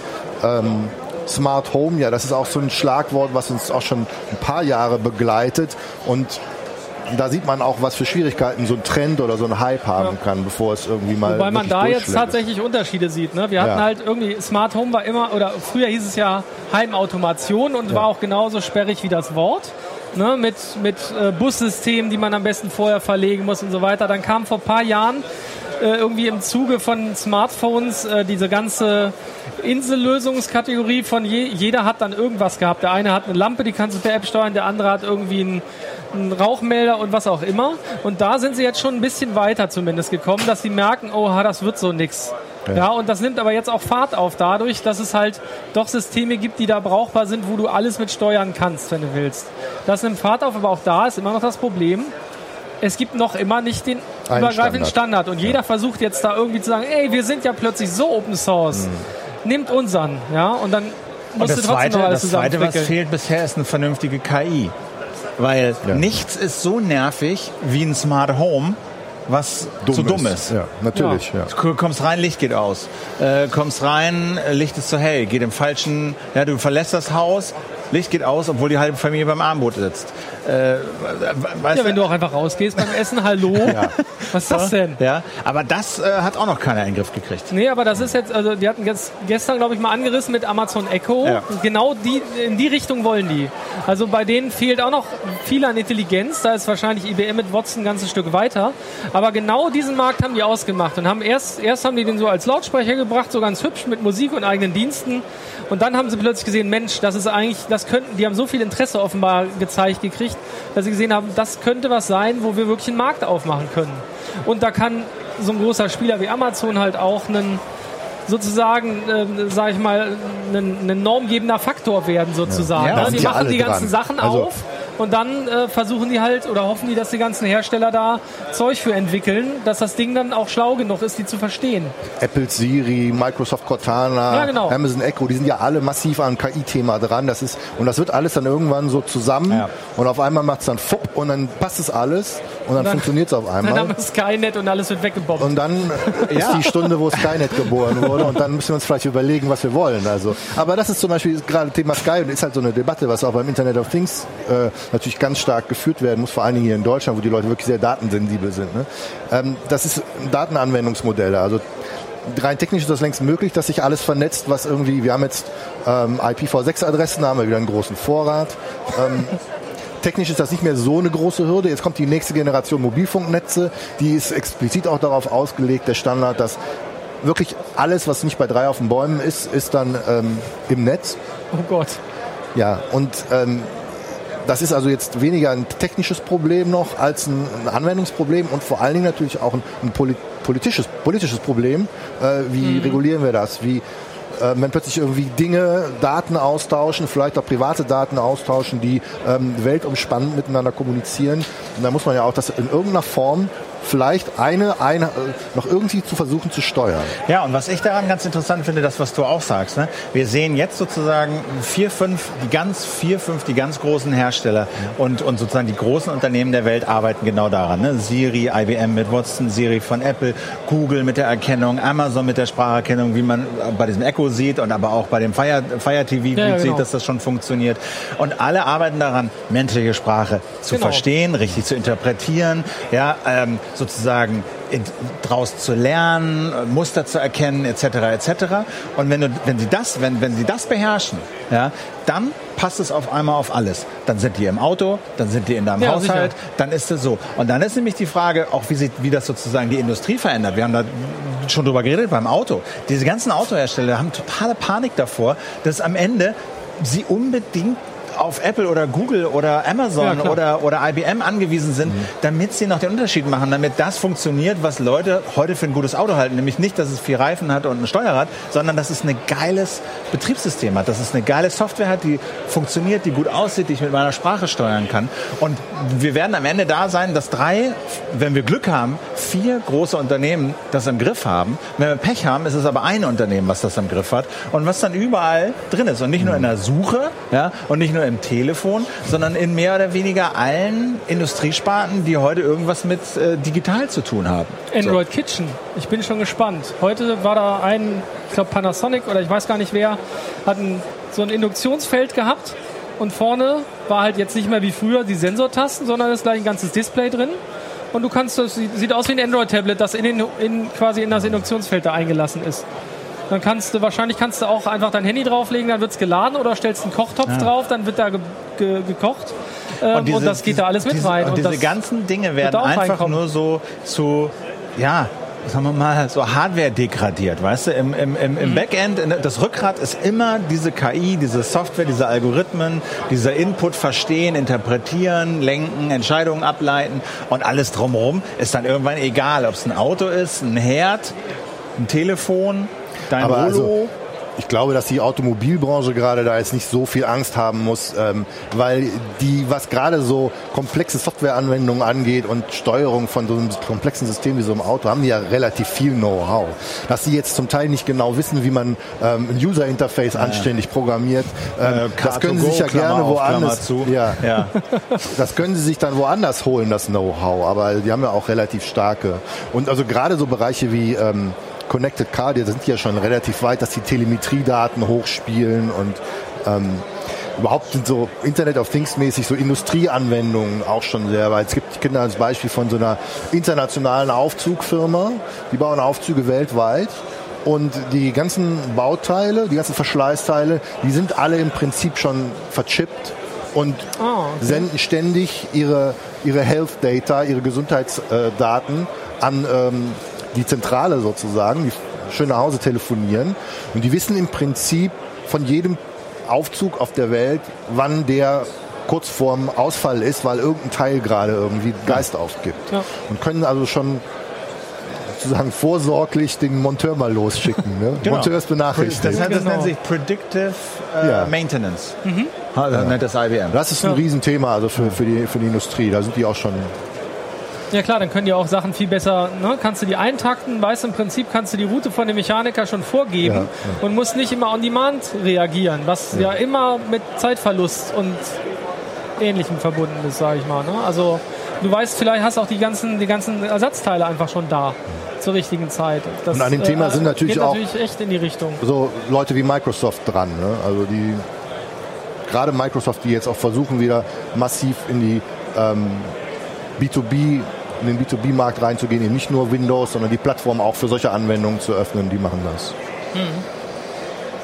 Ähm, Smart Home, ja, das ist auch so ein Schlagwort, was uns auch schon ein paar Jahre begleitet und da sieht man auch, was für Schwierigkeiten so ein Trend oder so ein Hype haben kann, bevor es irgendwie mal. Wobei man da jetzt tatsächlich Unterschiede sieht. Ne? Wir hatten ja. halt irgendwie, Smart Home war immer, oder früher hieß es ja Heimautomation und ja. war auch genauso sperrig wie das Wort. Ne? Mit, mit äh, Bussystemen, die man am besten vorher verlegen muss und so weiter. Dann kam vor ein paar Jahren äh, irgendwie im Zuge von Smartphones äh, diese ganze Insellösungskategorie von je, jeder hat dann irgendwas gehabt. Der eine hat eine Lampe, die kannst du per App steuern, der andere hat irgendwie einen, einen Rauchmelder und was auch immer. Und da sind sie jetzt schon ein bisschen weiter zumindest gekommen, dass sie merken, oh, das wird so nix. Ja, und das nimmt aber jetzt auch Fahrt auf dadurch, dass es halt doch Systeme gibt, die da brauchbar sind, wo du alles mit steuern kannst, wenn du willst. Das nimmt Fahrt auf, aber auch da ist immer noch das Problem, es gibt noch immer nicht den Ein übergreifenden Standard. Standard. Und jeder versucht jetzt da irgendwie zu sagen, ey, wir sind ja plötzlich so Open Source. Mhm. Nimmt unseren, ja, und dann musst und du trotzdem zweite, noch alles Das Zweite, was fehlt bisher, ist eine vernünftige KI. Weil ja. nichts ist so nervig wie ein Smart Home, was dumm zu dumm ist. Ja, natürlich. Ja. Du kommst rein, Licht geht aus. Äh, kommst rein, Licht ist zu hell, geht im falschen, ja, du verlässt das Haus, Licht geht aus, obwohl die halbe Familie beim Armboot sitzt. Äh, ja, wenn du auch einfach rausgehst beim Essen, hallo. ja. Was ist das denn? Ja, aber das äh, hat auch noch keiner in den Griff gekriegt. Nee, aber das ist jetzt, also die hatten jetzt gestern, glaube ich, mal angerissen mit Amazon Echo. Ja. Genau die, in die Richtung wollen die. Also bei denen fehlt auch noch viel an Intelligenz. Da ist wahrscheinlich IBM mit Watson ein ganzes Stück weiter. Aber genau diesen Markt haben die ausgemacht und haben erst, erst haben die den so als Lautsprecher gebracht, so ganz hübsch mit Musik und eigenen Diensten. Und dann haben sie plötzlich gesehen, Mensch, das ist eigentlich, das könnten, die haben so viel Interesse offenbar gezeigt gekriegt, dass sie gesehen haben, das könnte was sein, wo wir wirklich einen Markt aufmachen können. Und da kann so ein großer Spieler wie Amazon halt auch einen sozusagen, äh, sage ich mal, ein, ein normgebender Faktor werden sozusagen. Ja. Ja, die machen die ganzen dran. Sachen also, auf und dann äh, versuchen die halt oder hoffen die, dass die ganzen Hersteller da Zeug für entwickeln, dass das Ding dann auch schlau genug ist, die zu verstehen. Apple Siri, Microsoft Cortana, ja, genau. Amazon Echo, die sind ja alle massiv an KI-Thema dran. Das ist, und das wird alles dann irgendwann so zusammen ja. und auf einmal macht es dann fupp und dann passt es alles und dann, dann funktioniert es auf einmal. Dann haben wir Skynet und alles wird weggebombt. Und dann ist die Stunde, wo Skynet geboren wurde und dann müssen wir uns vielleicht überlegen, was wir wollen. Also, aber das ist zum Beispiel gerade Thema Sky und ist halt so eine Debatte, was auch beim Internet of Things äh, natürlich ganz stark geführt werden muss, vor allen Dingen hier in Deutschland, wo die Leute wirklich sehr datensensibel sind. Ne? Ähm, das ist Datenanwendungsmodelle. Also rein technisch ist das längst möglich, dass sich alles vernetzt, was irgendwie, wir haben jetzt ähm, IPv6-Adressen, da haben wir wieder einen großen Vorrat. Ähm, technisch ist das nicht mehr so eine große Hürde. Jetzt kommt die nächste Generation Mobilfunknetze, die ist explizit auch darauf ausgelegt, der Standard, dass wirklich alles, was nicht bei drei auf den Bäumen ist, ist dann ähm, im Netz. Oh Gott. Ja, und ähm, das ist also jetzt weniger ein technisches Problem noch als ein, Anwendungsproblem und vor allen Dingen natürlich auch ein, ein politisches, politisches Problem. Äh, wie mhm. regulieren wir das? Wie äh, wenn plötzlich irgendwie Dinge, Daten austauschen, vielleicht auch private Daten austauschen, die ähm, weltumspannend miteinander kommunizieren. Und da muss man ja auch das in irgendeiner Form vielleicht eine, eine noch irgendwie zu versuchen zu steuern. Ja, und was ich daran ganz interessant finde, das, was du auch sagst, ne? wir sehen jetzt sozusagen vier, fünf, die ganz, vier, fünf, die ganz großen Hersteller und, und sozusagen die großen Unternehmen der Welt arbeiten genau daran. Ne? Siri, IBM mit Watson, Siri von Apple, Google mit der Erkennung, Amazon mit der Spracherkennung, wie man bei diesem Echo sieht und aber auch bei dem Fire, Fire TV ja, gut genau. sieht, dass das schon funktioniert. Und alle arbeiten daran, menschliche Sprache zu genau. verstehen, richtig zu interpretieren, ja, ähm, sozusagen daraus zu lernen, Muster zu erkennen, etc. etc. Und wenn, du, wenn sie das, wenn, wenn sie das beherrschen, ja, dann passt es auf einmal auf alles. Dann sind die im Auto, dann sind die in deinem ja, Haushalt, sicher. dann ist es so. Und dann ist nämlich die Frage, auch wie, sie, wie das sozusagen die Industrie verändert. Wir haben da schon drüber geredet beim Auto. Diese ganzen Autohersteller haben totale Panik davor, dass am Ende sie unbedingt auf Apple oder Google oder Amazon Ja, oder, oder IBM angewiesen sind, damit sie noch den Unterschied machen, damit das funktioniert, was Leute heute für ein gutes Auto halten. Nämlich nicht, dass es vier Reifen hat und ein Steuerrad, sondern dass es ein geiles Betriebssystem hat, dass es eine geile Software hat, die funktioniert, die gut aussieht, die ich mit meiner Sprache steuern kann. Und wir werden am Ende da sein, dass drei, wenn wir Glück haben, vier große Unternehmen das im Griff haben. Wenn wir Pech haben, ist es aber ein Unternehmen, was das im Griff hat und was dann überall drin ist. Und nicht nur in der Suche ja, und nicht nur im Telefon, sondern in mehr oder weniger allen Industriesparten, die heute irgendwas mit äh, digital zu tun haben. Android Kitchen. Ich bin schon gespannt. Heute war da ein, ich glaube Panasonic oder ich weiß gar nicht wer, hat ein, so ein Induktionsfeld gehabt und vorne war halt jetzt nicht mehr wie früher die Sensortasten, sondern ist gleich ein ganzes Display drin. Und du kannst, das sieht sieht aus wie ein Android-Tablet, das in den, in, quasi in das Induktionsfeld da eingelassen ist. Dann kannst du, wahrscheinlich kannst du auch einfach dein Handy drauflegen, dann wird es geladen oder stellst einen Kochtopf drauf, dann wird da ge, ge, gekocht. Ähm, und, diese- das geht da alles mit diese, rein. Und diese das, ganzen Dinge werden einfach reinkommen. nur so zu, ja, sagen wir mal, so Hardware degradiert, weißt du? Im, im, im, Mhm. im Backend, in- das Rückgrat ist immer diese KI, diese Software, diese Algorithmen, dieser Input verstehen, interpretieren, lenken, Entscheidungen ableiten und alles drumherum ist dann irgendwann egal, ob es ein Auto ist, ein Herd, ein Telefon, dein Aber Rollo. also, ich glaube, dass die Automobilbranche gerade da jetzt nicht so viel Angst haben muss, ähm, weil die, was gerade so komplexe Softwareanwendungen angeht und Steuerung von so einem komplexen System wie so einem Auto, haben die ja relativ viel Know-how. Dass sie jetzt zum Teil nicht genau wissen, wie man ähm, ein User-Interface anständig programmiert, ähm, das können sie sich ja Car2Go, Klammer gerne woanders. Ja, Ja. das können sie sich dann woanders holen, das Know-how. Aber die haben ja auch relativ starke. Und also gerade so Bereiche wie ähm, Connected Car, die sind ja schon relativ weit, dass die Telemetriedaten hochspielen und ähm, überhaupt sind so Internet of Things mäßig so Industrieanwendungen auch schon sehr weit. Es gibt Kinder als Beispiel von so einer internationalen Aufzugfirma, die bauen Aufzüge weltweit. Und die ganzen Bauteile, die ganzen Verschleißteile, die sind alle im Prinzip schon verchippt und Ah, okay. senden ständig ihre, ihre Health Data, ihre Gesundheitsdaten an ähm, die Zentrale sozusagen, die schön nach Hause telefonieren. Und die wissen im Prinzip von jedem Aufzug auf der Welt, wann der kurz vorm Ausfall ist, weil irgendein Teil gerade irgendwie Geist aufgibt. Ja. Und können also schon sozusagen vorsorglich den Monteur mal losschicken. Ne? Genau. Monteur ist benachrichtigt. Das, das Genau. nennt sich Predictive äh, Ja. Maintenance. Ha, das nennt das IBM. Das ist ein Ja. Riesenthema also für, für, die, für die Industrie. Da sind die auch schon Ja klar, dann können die auch Sachen viel besser, ne? kannst du die eintakten, weißt im Prinzip kannst du die Route von dem Mechaniker schon vorgeben Ja, ja. und musst nicht immer on demand reagieren, was ja, immer mit Zeitverlust und Ähnlichem verbunden ist, sage ich mal. Ne? Also du weißt, vielleicht hast auch die ganzen, die ganzen Ersatzteile einfach schon da zur richtigen Zeit. Das, Und an dem Thema sind natürlich geht auch- natürlich echt in die Richtung. so Leute wie Microsoft dran. Ne? Also die gerade Microsoft, die jetzt auch versuchen, wieder massiv in die ähm, B2B, in den B2B-Markt reinzugehen, eben nicht nur Windows, sondern die Plattform auch für solche Anwendungen zu öffnen, die machen das.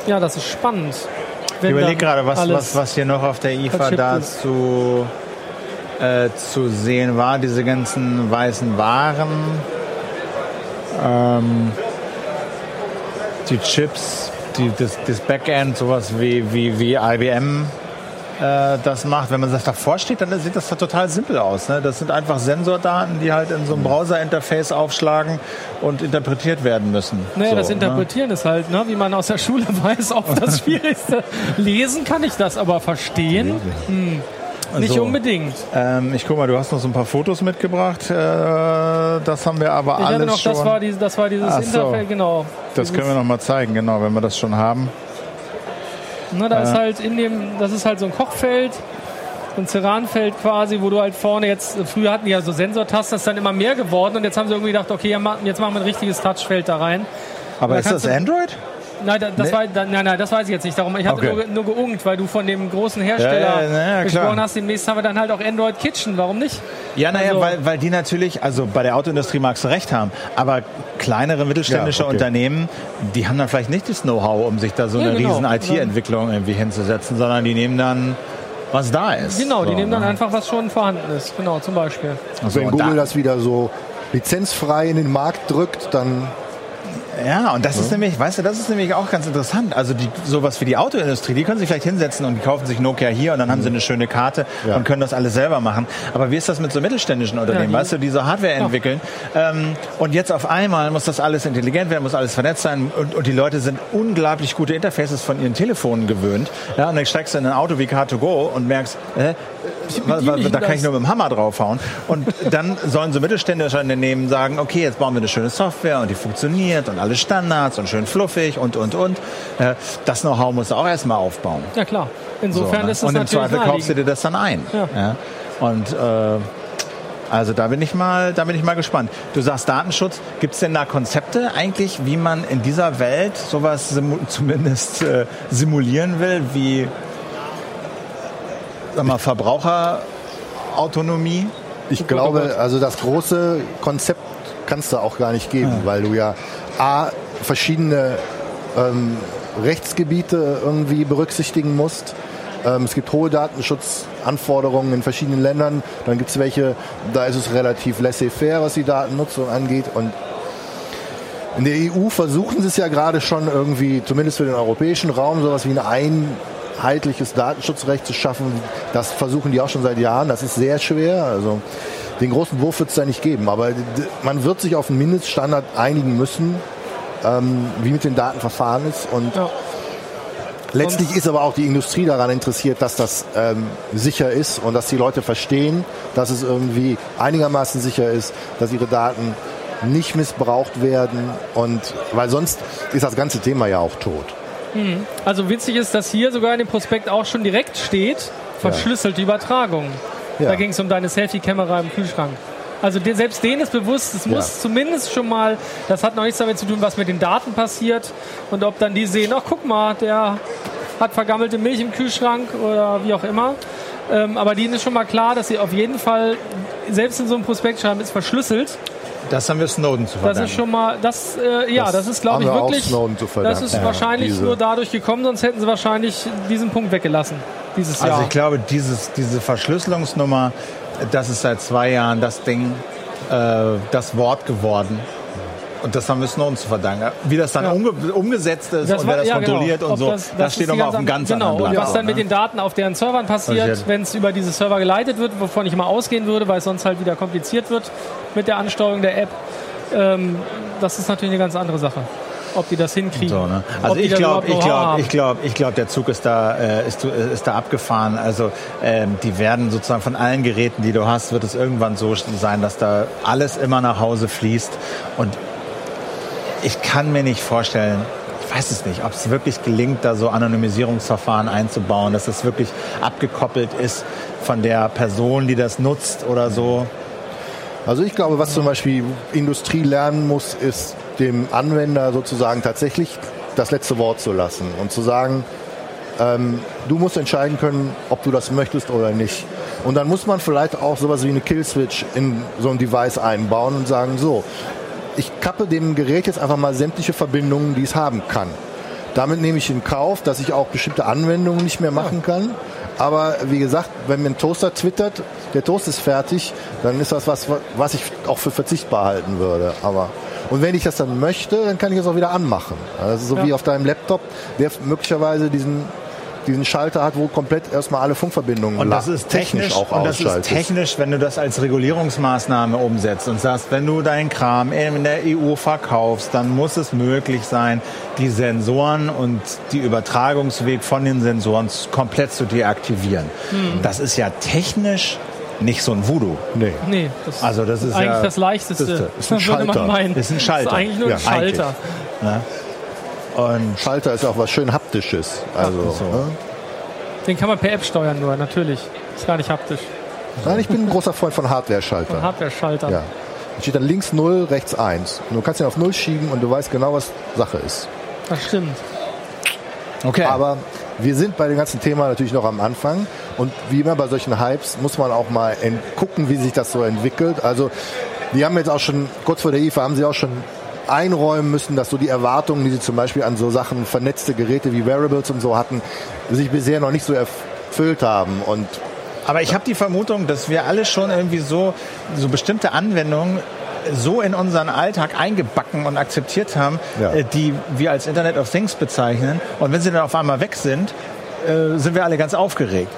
Ja, das ist spannend. Ich überlege gerade, was, was, was hier noch auf der IFA dazu äh, zu sehen war. Diese ganzen weißen Waren. Ähm, die Chips, die, das, das Backend, sowas wie, wie, wie IBM äh, das macht. Wenn man das davor steht, dann sieht das total simpel aus. Ne? Das sind einfach Sensordaten, die halt in so einem Browser-Interface aufschlagen und interpretiert werden müssen. Naja, so, das ne? Interpretieren ist halt, ne, wie man aus der Schule weiß, auch das Schwierigste. Lesen kann ich das, aber verstehen hm, nicht So. unbedingt. Ähm, ich guck mal, du hast noch so ein paar Fotos mitgebracht. Äh, das haben wir aber Ich alles noch, schon. das war, die, das war dieses Ach so. Interface, genau. das können wir noch mal zeigen, genau, wenn wir das schon haben. Ne, da ist halt in dem, das ist halt so ein Kochfeld, so ein Ceranfeld quasi, wo du halt vorne jetzt, früher hatten die ja so Sensortasten, das ist dann immer mehr geworden und jetzt haben sie irgendwie gedacht, okay, ja, jetzt machen wir ein richtiges Touchfeld da rein. Aber Da ist das du- Android? Nein, da, das Nee. war, da, nein, nein, das weiß ich jetzt nicht. Darum, ich hatte Okay. nur, nur geungt, weil du von dem großen Hersteller Ja, ja, ja, ja, gesprochen hast. Demnächst haben wir dann halt auch Android Kitchen. Warum nicht? Ja, naja, Also- weil, weil die natürlich, also bei der Autoindustrie magst du recht haben, aber kleinere mittelständische Ja, okay. Unternehmen, die haben dann vielleicht nicht das Know-how, um sich da so Ja, eine genau. riesen IT-Entwicklung irgendwie hinzusetzen, sondern die nehmen dann, was da ist. Genau, die So, nehmen dann ne? einfach, was schon vorhanden ist. Genau, zum Beispiel. So, Wenn Google da- das wieder so lizenzfrei in den Markt drückt, dann Ja, und das ist nämlich, weißt du, das ist nämlich auch ganz interessant. Also die, sowas wie die Autoindustrie, die können sich vielleicht hinsetzen und die kaufen sich Nokia hier und dann haben sie eine schöne Karte Ja. und können das alles selber machen. Aber wie ist das mit so mittelständischen Unternehmen, die- weißt du, die so Hardware entwickeln ähm, und jetzt auf einmal muss das alles intelligent werden, muss alles vernetzt sein und, und die Leute sind unglaublich gute Interfaces von ihren Telefonen gewöhnt. Ja, und dann steigst du in ein Auto wie Car2Go und merkst, äh, da kann ich nur mit dem Hammer draufhauen. Und dann sollen so mittelständische Unternehmen sagen, okay, jetzt bauen wir eine schöne Software und die funktioniert und alle Standards und schön fluffig und, und, und. Äh, Das Know-how musst du auch erstmal aufbauen. Ja klar. So, Insofern ne? ist das und im Zweifel kaufst du dir das dann ein. Ja. Und äh, also da bin ich mal, da bin ich mal gespannt. Du sagst Datenschutz. Gibt es denn da Konzepte eigentlich, wie man in dieser Welt sowas simu zumindest äh, simulieren will, wie sag mal, Verbraucherautonomie? Ich glaube, also das große Konzept kannst du auch gar nicht geben, weil du ja A, verschiedene ähm, Rechtsgebiete irgendwie berücksichtigen musst. Ähm, es gibt hohe Datenschutzanforderungen in verschiedenen Ländern. Dann gibt es welche, da ist es relativ laissez-faire, was die Datennutzung angeht. Und in der EU versuchen sie es ja gerade schon irgendwie, zumindest für den europäischen Raum, sowas wie ein einheitliches Datenschutzrecht zu schaffen. Das versuchen die auch schon seit Jahren. Das ist sehr schwer. Also den großen Wurf wird es da nicht geben. Aber man wird sich auf einen Mindeststandard einigen müssen, ähm, wie mit den Daten verfahren ist. Und Ja. Letztlich ist aber auch die Industrie daran interessiert, dass das ähm, sicher ist und dass die Leute verstehen, dass es irgendwie einigermaßen sicher ist, dass ihre Daten nicht missbraucht werden und weil sonst ist das ganze Thema ja auch tot. Also witzig ist, dass hier sogar in dem Prospekt auch schon direkt steht, verschlüsselte Übertragung. Ja. Da ging es um deine Selfie-Kamera im Kühlschrank. Also dir, selbst denen ist bewusst, es muss zumindest schon mal, das hat noch nichts damit zu tun, was mit den Daten passiert und ob dann die sehen, ach guck mal, der hat vergammelte Milch im Kühlschrank oder wie auch immer. Ähm, aber denen ist schon mal klar, dass sie auf jeden Fall, selbst in so einem Prospekt schreiben, ist verschlüsselt. Das haben wir Snowden zu Das verdanken. ist schon mal, das, äh, ja, das, Das ist, glaube ich, wir auch wirklich. Snowden zu verdanken. Das ist Ja, wahrscheinlich diese- nur dadurch gekommen, sonst hätten sie wahrscheinlich diesen Punkt weggelassen. Dieses Jahr. Also ich glaube, dieses, diese Verschlüsselungsnummer, das ist seit zwei Jahren das Ding, äh, das Wort geworden. Und das haben wir Snowden zu verdanken. Wie das dann Ja. umge umgesetzt ist und wer das ja, kontrolliert genau. und so, das, das, das steht nochmal auf einem ganz genau. anderen Und Blatt. was dann mit den Daten auf deren Servern passiert, wenn es über diese Server geleitet wird, wovon ich mal ausgehen würde, weil es sonst halt wieder kompliziert wird mit der Ansteuerung der App, ähm, das ist natürlich eine ganz andere Sache. Ob die das hinkriegen. So, ne? Also ich glaube, ich glaube, ich glaube, ich glaube, der Zug ist da, äh, ist, ist da abgefahren. Also ähm, die werden sozusagen von allen Geräten, die du hast, wird es irgendwann so sein, dass da alles immer nach Hause fließt. Und ich kann mir nicht vorstellen, ich weiß es nicht, ob es wirklich gelingt, da so Anonymisierungsverfahren einzubauen, dass das wirklich abgekoppelt ist von der Person, die das nutzt oder so. Also ich glaube, was zum Beispiel Industrie lernen muss, ist dem Anwender sozusagen tatsächlich das letzte Wort zu lassen und zu sagen, ähm, du musst entscheiden können, ob du das möchtest oder nicht. Und dann muss man vielleicht auch sowas wie eine Killswitch in so ein Device einbauen und sagen, so, ich kappe dem Gerät jetzt einfach mal sämtliche Verbindungen, die es haben kann. Damit nehme ich in Kauf, dass ich auch bestimmte Anwendungen nicht mehr machen kann. Aber wie gesagt, wenn mir ein Toaster twittert, der Toast ist fertig, dann ist das was, was ich auch für verzichtbar halten würde. Aber und wenn ich das dann möchte, dann kann ich es auch wieder anmachen. Also so Ja. wie auf deinem Laptop, der möglicherweise diesen diesen Schalter hat, wo komplett erstmal alle Funkverbindungen Und das ist technisch, auch und das ist technisch, wenn du das als Regulierungsmaßnahme umsetzt und sagst, wenn du deinen Kram in der EU verkaufst, dann muss es möglich sein, die Sensoren und die Übertragungsweg von den Sensoren komplett zu deaktivieren. Das ist ja technisch nicht so ein Voodoo. Nee. Nee, das Also das ist eigentlich ja- das Leichteste. das ein Schalter. Ist ein Schalter. Das ist eigentlich nur ein Ja, Schalter. Und Schalter ist auch was schön haptisches. Also, so. ne? Den kann man per App steuern nur, natürlich. Ist gar nicht haptisch. Nein, ich bin ein großer Freund von Hardware-Schalter. Hardware-Schalter. Ja. Da steht dann links 0, rechts 1. Und du kannst ihn auf 0 schieben und du weißt genau, was Sache ist. Das stimmt. okay. Aber wir sind bei dem ganzen Thema natürlich noch am Anfang. Und wie immer bei solchen Hypes muss man auch mal gucken, wie sich das so entwickelt. Also die haben jetzt auch schon, kurz vor der IFA haben sie auch schon einräumen müssen, dass so die Erwartungen, die sie zum Beispiel an so Sachen, vernetzte Geräte wie Wearables und so hatten, sich bisher noch nicht so erfüllt haben. Und Aber ich habe die Vermutung, dass wir alle schon irgendwie so, so bestimmte Anwendungen so in unseren Alltag eingebacken und akzeptiert haben, Ja. äh, die wir als Internet of Things bezeichnen. Und wenn sie dann auf einmal weg sind, äh, sind wir alle ganz aufgeregt.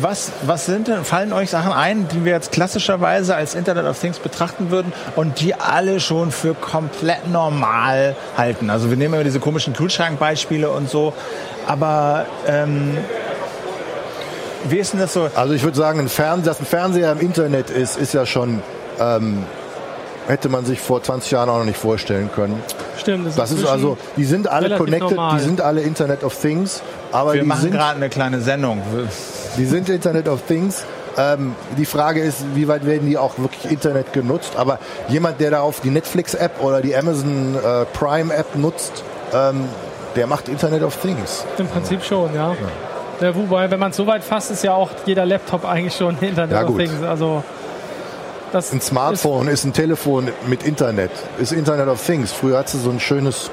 Was, was sind denn, fallen euch Sachen ein, die wir jetzt klassischerweise als Internet of Things betrachten würden und die alle schon für komplett normal halten? Also wir nehmen immer diese komischen Kühlschrankbeispiele und so, aber ähm, wie ist denn das so? Also ich würde sagen, ein Fernseher, dass ein Fernseher im Internet ist, ist ja schon, ähm, hätte man sich vor 20 Jahren auch noch nicht vorstellen können. Stimmt. Das ist inzwischen- also, die sind alle connected, normal. die sind alle Internet of Things, aber Wir die machen sind, gerade eine kleine Sendung. die sind Internet of Things. Ähm, die Frage ist, wie weit werden die auch wirklich Internet genutzt? Aber jemand, der da auf die Netflix-App oder die Amazon äh, Prime-App nutzt, ähm, der macht Internet of Things. Im Prinzip schon, ja. ja wobei, wenn man es so weit fasst, ist ja auch jeder Laptop eigentlich schon Internet Ja, of gut. Things. Also das Ein Smartphone ist, ein Telefon mit Internet, ist Internet of Things. Früher hat sie so ein schönes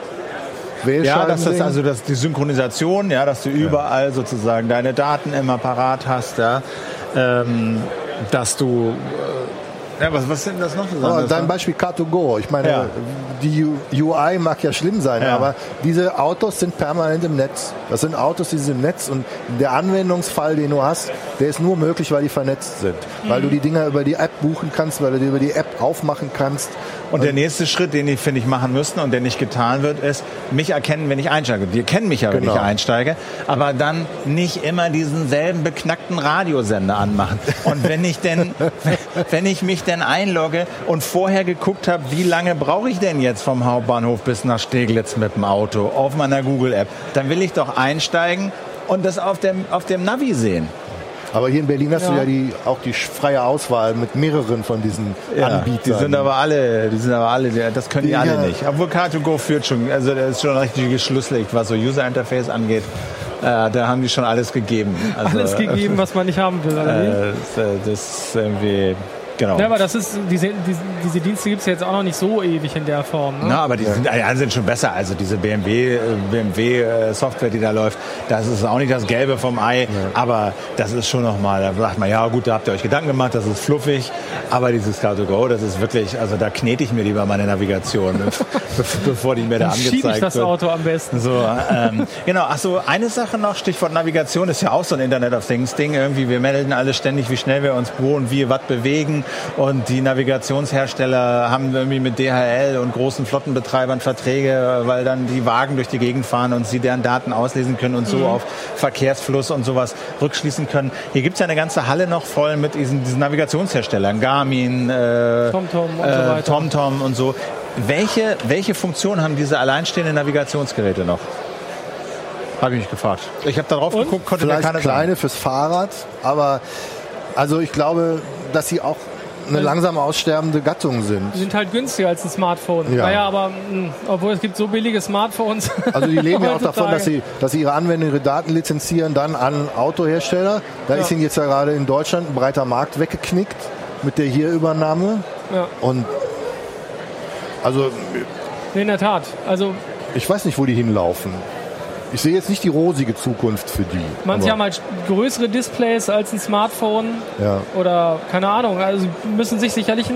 Ja, dass das Wählscheiben-Ding. also dass die Synchronisation, ja, dass du überall sozusagen deine Daten immer parat hast, ja, ähm, dass du äh, ja, was, was sind das noch? so Aber Sachen? dein Beispiel Car2Go. Ich meine, Ja. die UI mag ja schlimm sein, Ja. aber diese Autos sind permanent im Netz. Das sind Autos, die sind im Netz und der Anwendungsfall, den du hast, der ist nur möglich, weil die vernetzt sind. Weil du die Dinger über die App buchen kannst, weil du die über die App aufmachen kannst. Und der nächste Schritt, den die, finde ich, machen müssten und der nicht getan wird, ist, mich erkennen, wenn ich einsteige. Die kennen mich ja, wenn Genau. ich einsteige, aber dann nicht immer diesen selben beknackten Radiosender anmachen. Und wenn ich denn, wenn ich mich denn einlogge und vorher geguckt habe, wie lange brauche ich denn jetzt vom Hauptbahnhof bis nach Steglitz mit dem Auto auf meiner Google-App, dann will ich doch einsteigen und das auf dem, auf dem Navi sehen. Aber hier in Berlin hast du Ja. ja die, auch die freie Auswahl mit mehreren von diesen Anbietern. Die sind aber alle, die sind aber alle, das können die Ja. alle nicht. Obwohl Car2Go führt schon, also das ist schon richtig geschlüsselt, was so User Interface angeht. Äh, da haben die schon alles gegeben. Also, alles gegeben, was man nicht haben will. Äh, das, äh, das ist irgendwie, genau. Ja, aber das ist, diese, diese, diese Dienste gibt es jetzt auch noch nicht so ewig in der Form. Ne? Na, aber die sind, ja, sind schon besser. Also diese BMW, äh, BMW äh, Software, die da läuft, das ist auch nicht das Gelbe vom Ei, aber das ist schon nochmal, da sagt man, ja gut, da habt ihr euch Gedanken gemacht, das ist fluffig, aber dieses Car2Go, das ist wirklich, also da knete ich mir lieber meine Navigation, be- bevor die mir da angezeigt schiebe ich das wird. Auto am besten. So, ähm, genau. Ach so, eine Sache noch, Stichwort Navigation, ist ja auch so ein Internet of Things Ding. Irgendwie, wir melden alle ständig, wie schnell wir uns wo und wie was bewegen. Und die Navigationshersteller haben irgendwie mit DHL und großen Flottenbetreibern Verträge, weil dann die Wagen durch die Gegend fahren und sie deren Daten auslesen können und so Mhm. auf Verkehrsfluss und sowas rückschließen können. Hier gibt's ja eine ganze Halle noch voll mit diesen, diesen Navigationsherstellern. Garmin, äh, TomTom und so äh, weiter. TomTom und so. Welche, welche Funktion haben diese alleinstehenden Navigationsgeräte noch? Habe ich mich gefragt. Ich habe da drauf Und? geguckt, konnte mir Vielleicht keine kleine fürs Fahrrad, aber also ich glaube, dass sie auch eine langsam aussterbende Gattung sind. Die sind halt günstiger als ein Smartphone. Ja. Naja, aber mh, obwohl es gibt so billige Smartphones. Also die leben ja auch davon, dass sie, dass sie ihre Anwender, ihre Daten lizenzieren, dann an Autohersteller. Da Ja. ist ihnen jetzt ja gerade in Deutschland ein breiter Markt weggeknickt mit der Hier-Übernahme. Ja, Und also in der Tat. Also ich weiß nicht, wo die hinlaufen. Ich sehe jetzt nicht die rosige Zukunft für die. manche haben halt größere Displays als ein Smartphone. Ja. Oder keine Ahnung. Also müssen sich sicherlich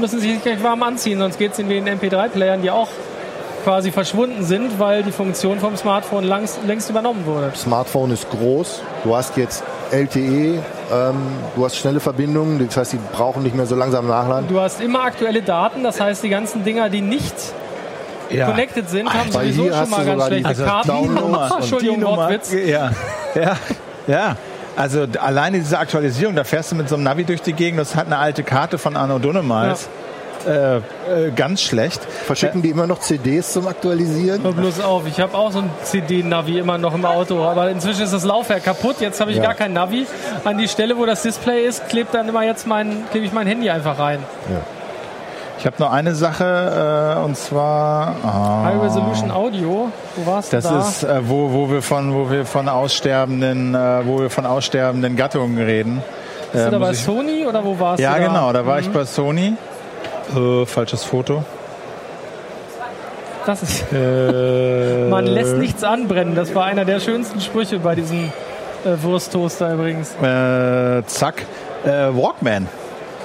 müssen sich sicherlich warm anziehen, sonst geht es in den MP3-Playern, die auch quasi verschwunden sind, weil die Funktion vom Smartphone langs, längst übernommen wurde. Smartphone ist groß. Du hast jetzt LTE, ähm, du hast schnelle Verbindungen, das heißt, die brauchen nicht mehr so langsam nachladen. Du hast immer aktuelle Daten, das heißt, die ganzen Dinger, die nicht Ja. connected sind, haben sowieso schon mal ganz schlechte also Karten. Und- Entschuldigung, Die Nummer- Wortwitz. Ja, ja, ja. Also alleine diese Aktualisierung, da fährst du mit so einem Navi durch die Gegend, das hat eine alte Karte von Arno Dunnemals. Äh, äh, ganz schlecht. Verschicken die immer noch CDs zum Aktualisieren? Hör bloß auf, ich habe auch so ein CD-Navi immer noch im Auto, aber inzwischen ist das Laufwerk kaputt. Jetzt habe ich Ja. gar kein Navi. An die Stelle, wo das Display ist, klebt dann immer jetzt mein, klebe ich mein Handy einfach rein. Ich habe noch eine Sache äh, und zwar ah, High Resolution Audio, wo warst du Das da? ist, äh, wo, wo wir von, wo wir von aussterbenden, äh, wo wir von aussterbenden Gattungen reden. Bist Äh, du da muss bei ich- Sony oder wo warst ja, du da? Mhm. genau, da war ich bei Sony. Äh, falsches Foto. Das ist, Äh, man lässt nichts anbrennen. Das war einer der schönsten Sprüche bei diesem äh, Wursttoaster übrigens. Äh, zack. Äh, Walkman.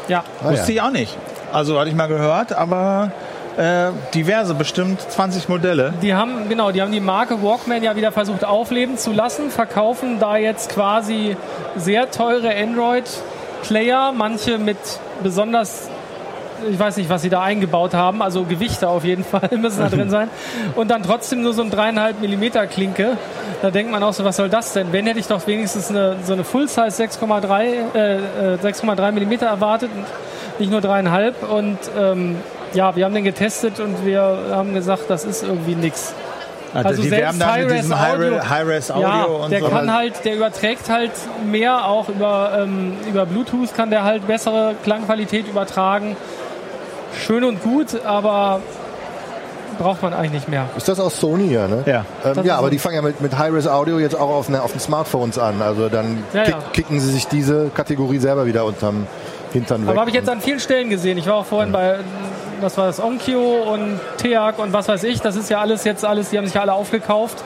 Ja, Ah, Wusste ja. ich auch nicht. Also hatte ich mal gehört, aber äh, diverse, bestimmt 20 Modelle. Die haben, genau, die haben die Marke Walkman ja wieder versucht aufleben zu lassen, verkaufen da jetzt quasi sehr teure Android-Player, manche mit besonders ich weiß nicht, was sie da eingebaut haben, also Gewichte auf jeden Fall müssen da drin sein. Und dann trotzdem nur so ein dreieinhalb Millimeter Klinke. Da denkt man auch so, was soll das denn? Wenn hätte ich doch wenigstens eine, so eine Full-Size 6,3 äh, 6,3 Millimeter erwartet, nicht nur dreieinhalb. Und ähm, ja, wir haben den getestet und wir haben gesagt, das ist irgendwie nichts. Also, Also die selbst mit Hi-Res diesem Audio- ja, und der so. kann halt, der überträgt halt mehr, auch über, ähm, über Bluetooth kann der halt bessere Klangqualität übertragen. Schön und gut, aber braucht man eigentlich nicht mehr. Ist das aus Sony, ja, ne? Ja. Ähm, ja, aber so. die fangen ja mit, mit High-Res Audio jetzt auch auf, ne, auf den Smartphones an. Also dann Ja, kick, ja. kicken sie sich diese Kategorie selber wieder unterm Hintern weg. Aber habe ich jetzt an vielen Stellen gesehen. Ich war auch vorhin bei, was war das, Onkyo und Teak und was weiß ich. Das ist ja alles jetzt alles, die haben sich ja alle aufgekauft.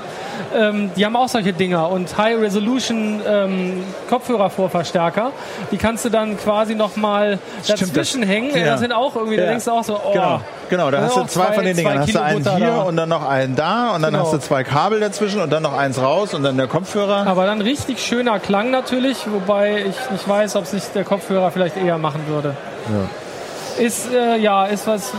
Ähm, die haben auch solche Dinger und High Resolution ähm, Kopfhörervorverstärker. Die kannst du dann quasi nochmal dazwischen hängen. ja. Das sind auch irgendwie, da Ja. denkst du auch so, oh. Genau, genau, da Ja, hast du auch zwei, von den zwei Dingern. Hast du einen hier da. und dann noch einen da und dann Genau. hast du zwei Kabel dazwischen und dann noch eins raus und dann der Kopfhörer. Aber dann richtig schöner Klang natürlich, wobei ich nicht weiß, ob sich der Kopfhörer vielleicht eher machen würde. Ist, äh, ja, ist was,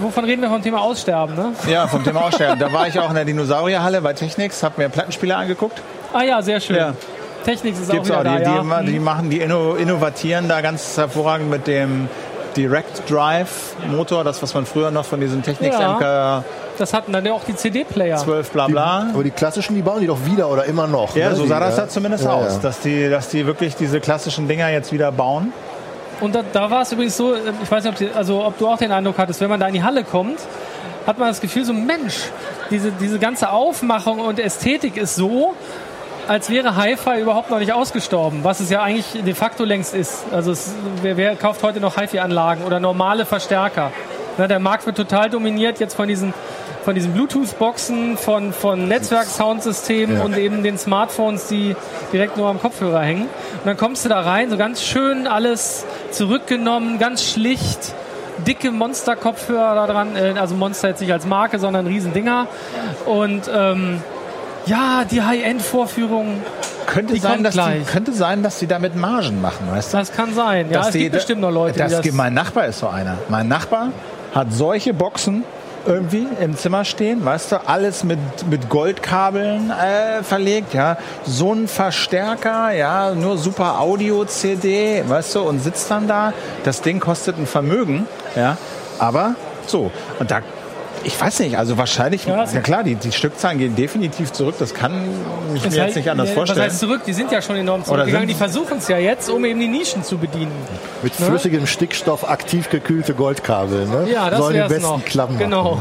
wovon reden wir vom Thema Aussterben, ne? Ja, vom Thema Aussterben. Da war ich auch in der Dinosaurierhalle bei Technics, habe mir Plattenspieler angeguckt. Ah ja, sehr schön. Ja. Technik ist Gibt's auch auch. Die, da, die, ja. ma- die machen, die inno, innovatieren da ganz hervorragend mit dem Direct Drive Motor, das was man früher noch von diesen Technics Ja. MK Das hatten dann ja auch die CD-Player. 12 bla bla. aber die klassischen, die bauen die doch wieder oder immer noch. Ja, ne? so die, sah das ja. da zumindest Ja, aus, ja. Dass, die, dass die wirklich diese klassischen Dinger jetzt wieder bauen. Und da, da war es übrigens so, äh, ich weiß nicht, ob, die, also, ob du auch den Eindruck hattest, wenn man da in die Halle kommt, hat man das Gefühl, so Mensch, diese, diese ganze Aufmachung und Ästhetik ist so, als wäre Hi-Fi überhaupt noch nicht ausgestorben, was es ja eigentlich de facto längst ist. Also es, wer, wer kauft heute noch Hi-Fi-Anlagen oder normale Verstärker? Na, der Markt wird total dominiert jetzt von diesen von diesen Bluetooth-Boxen, von, von Netzwerk-Soundsystemen Ja. und eben den Smartphones, die direkt nur am Kopfhörer hängen. Und dann kommst du da rein, so ganz schön alles zurückgenommen, ganz schlicht, dicke Monster-Kopfhörer da dran, äh, also Monster jetzt nicht als Marke, sondern Riesendinger. Und ähm, ja, die High-End-Vorführung, Könnte sein, dass die, könnte sein, dass die damit Margen machen, weißt du? das kann sein. Ja, Dass es die- gibt bestimmt noch Leute, das, die das... Mein Nachbar ist so einer. Mein Nachbar hat solche Boxen irgendwie im Zimmer stehen, weißt du, alles mit, mit Goldkabeln äh, verlegt, ja, so ein Verstärker, ja, nur super Audio-CD, weißt du, und sitzt dann da, das Ding kostet ein Vermögen, ja, aber so, und da, ich weiß nicht, also wahrscheinlich, Ja, ja, das- klar, die, die Stückzahlen gehen definitiv zurück, das kann ich mir Ist jetzt nicht anders vorstellen. Was heißt zurück? Die sind ja schon enorm zurückgegangen. Die versuchen es ja jetzt, um eben die Nischen zu bedienen. Mit flüssigem Stickstoff aktiv gekühlte Goldkabel. Ne? Ja, das Sollen die es besten noch. Klappen Genau.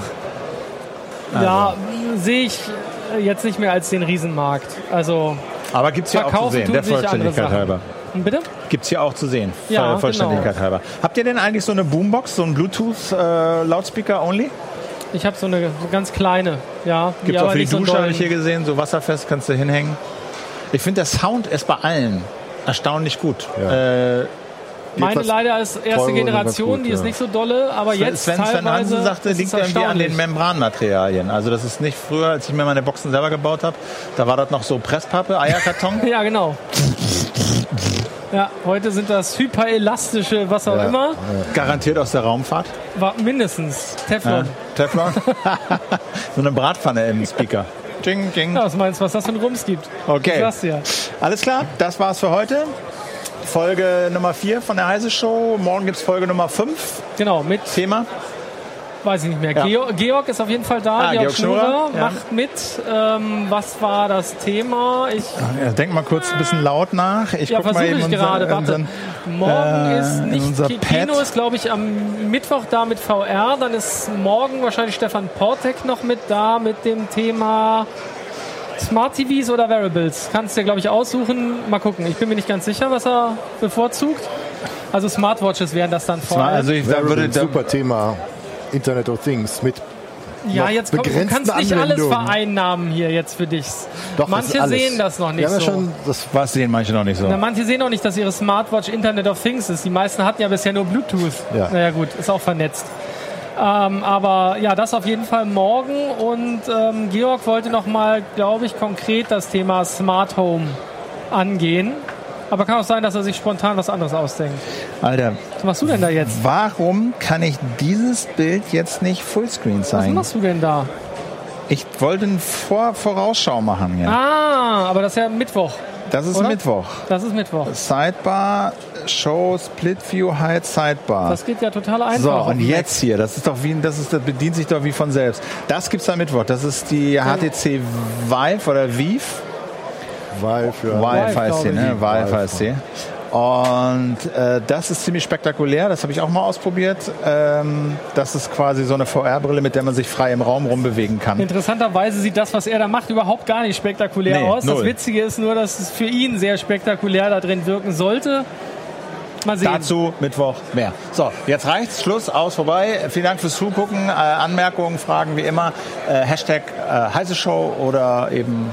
machen. Ja, sehe ich jetzt nicht mehr als den Riesenmarkt. Also aber gibt's ja auch zu sehen, der andere Vollständigkeit halber. Bitte? Gibt's hier auch zu sehen, Ja, Voll- Vollständigkeit genau. halber. Habt ihr denn eigentlich so eine Boombox, so ein Bluetooth-Lautspeaker only? Ich habe so eine ganz kleine, ja. die Gibt's auch für die nicht so Dusche, habe ich hier gesehen, so wasserfest, kannst du hinhängen. Ich finde, der Sound ist bei allen erstaunlich gut. Äh, Meine leider ist erste Generation, gut, die ist ja. nicht so dolle, aber jetzt Sven, Sven Hansen sagte, ist es liegt irgendwie an den. Membranmaterialien. Also das ist nicht früher, als ich mir meine Boxen selber gebaut habe, da war das noch so Presspappe, Eierkarton. Ja, genau. Ja, heute sind das hyperelastische, was auch Ja. immer, Garantiert aus der Raumfahrt. war mindestens Ja. Teflon. Teflon. so eine Bratpfanne im Speaker. Ding, ding. Ja, was meinst du, was das für ein Rums gibt? Okay. Sag's dir. Alles klar, das war's für heute. Folge Nummer 4 von der Heise Show. Morgen gibt's Folge Nummer 5. Genau, mit, Thema. Weiß ich nicht mehr. Ja. Georg, Georg ist auf jeden Fall da, Ah, Georg, Georg Schnurer ja. macht mit. Ähm, was war das Thema? Ich Ja, denk mal kurz ein bisschen laut nach. Ich ja, versuche ich unser- gerade. Warte. unseren- Morgen äh, ist nicht unser Ki- Pad. Kino ist glaube ich am Mittwoch da mit VR. Dann ist morgen wahrscheinlich Stefan Portek noch mit da mit dem Thema Smart TVs oder Wearables. Kannst du dir glaube ich aussuchen. Mal gucken. Ich bin mir nicht ganz sicher, was er bevorzugt. Also Smartwatches wären das dann vor allem. Also ich da würde super Thema. Internet of Things mit Ja, noch jetzt komm, du kannst nicht alles vereinnahmen hier jetzt für dich. Doch, manche sehen das noch nicht ja so. schon, das Was sehen manche noch nicht so. Na, manche sehen auch nicht, dass ihre Smartwatch Internet of Things ist. Die meisten hatten ja bisher nur Bluetooth. Ja. Naja gut, ist auch vernetzt. Ähm, aber ja, das auf jeden Fall morgen. Und ähm, Georg wollte noch mal, glaube ich, konkret das Thema Smart Home angehen. Aber kann auch sein, dass er sich spontan was anderes ausdenkt. Alter, Was machst du denn da jetzt? warum kann ich dieses Bild jetzt nicht Fullscreen Was zeigen? machst du denn da? Ich wollte eine Vor Vorausschau machen. Ja. Ah, aber das ist ja Mittwoch. das ist oder? Mittwoch. Das ist Mittwoch. Sidebar, Show, Split View, Hide, Sidebar. Das geht ja total einfach. So, und jetzt hier, das ist doch wie, das ist, das bedient sich doch wie von selbst. Das gibt's am Mittwoch. Das ist die HTC Vive oder Vive. Sie, glaube ne? sie. Und äh, das ist ziemlich spektakulär, das habe ich auch mal ausprobiert. Ähm, das ist quasi so eine VR-Brille, mit der man sich frei im Raum rumbewegen kann. Interessanterweise sieht das, was er da macht, überhaupt gar nicht spektakulär Nee, aus. Das null. Witzige ist nur, dass es für ihn sehr spektakulär da drin wirken sollte. Mal sehen. Dazu Mittwoch mehr. So, jetzt reicht's. Schluss, aus, vorbei. Vielen Dank fürs Zugucken. Äh, Anmerkungen, Fragen wie immer. Äh, Hashtag äh, heiße Show oder eben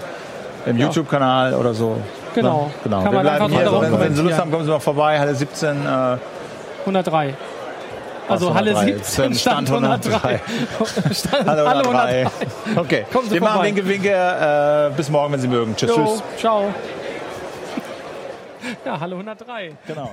im YouTube-Kanal oder so. Genau. Ne? genau. Kann Wir man bleiben einfach hier. darum Wenn, wenn Sie Lust haben, kommen Sie mal vorbei. Halle 17. Äh, 103. Also Halle 103? 17, Stand 103. Stand, Halle Halle 103. 103. Okay. Kommen Sie Wir machen vorbei. Winke, Winke. Äh, bis morgen, wenn Sie mögen. Tschüss. Jo, Tschüss. ciao. Ja, Halle 103. Genau.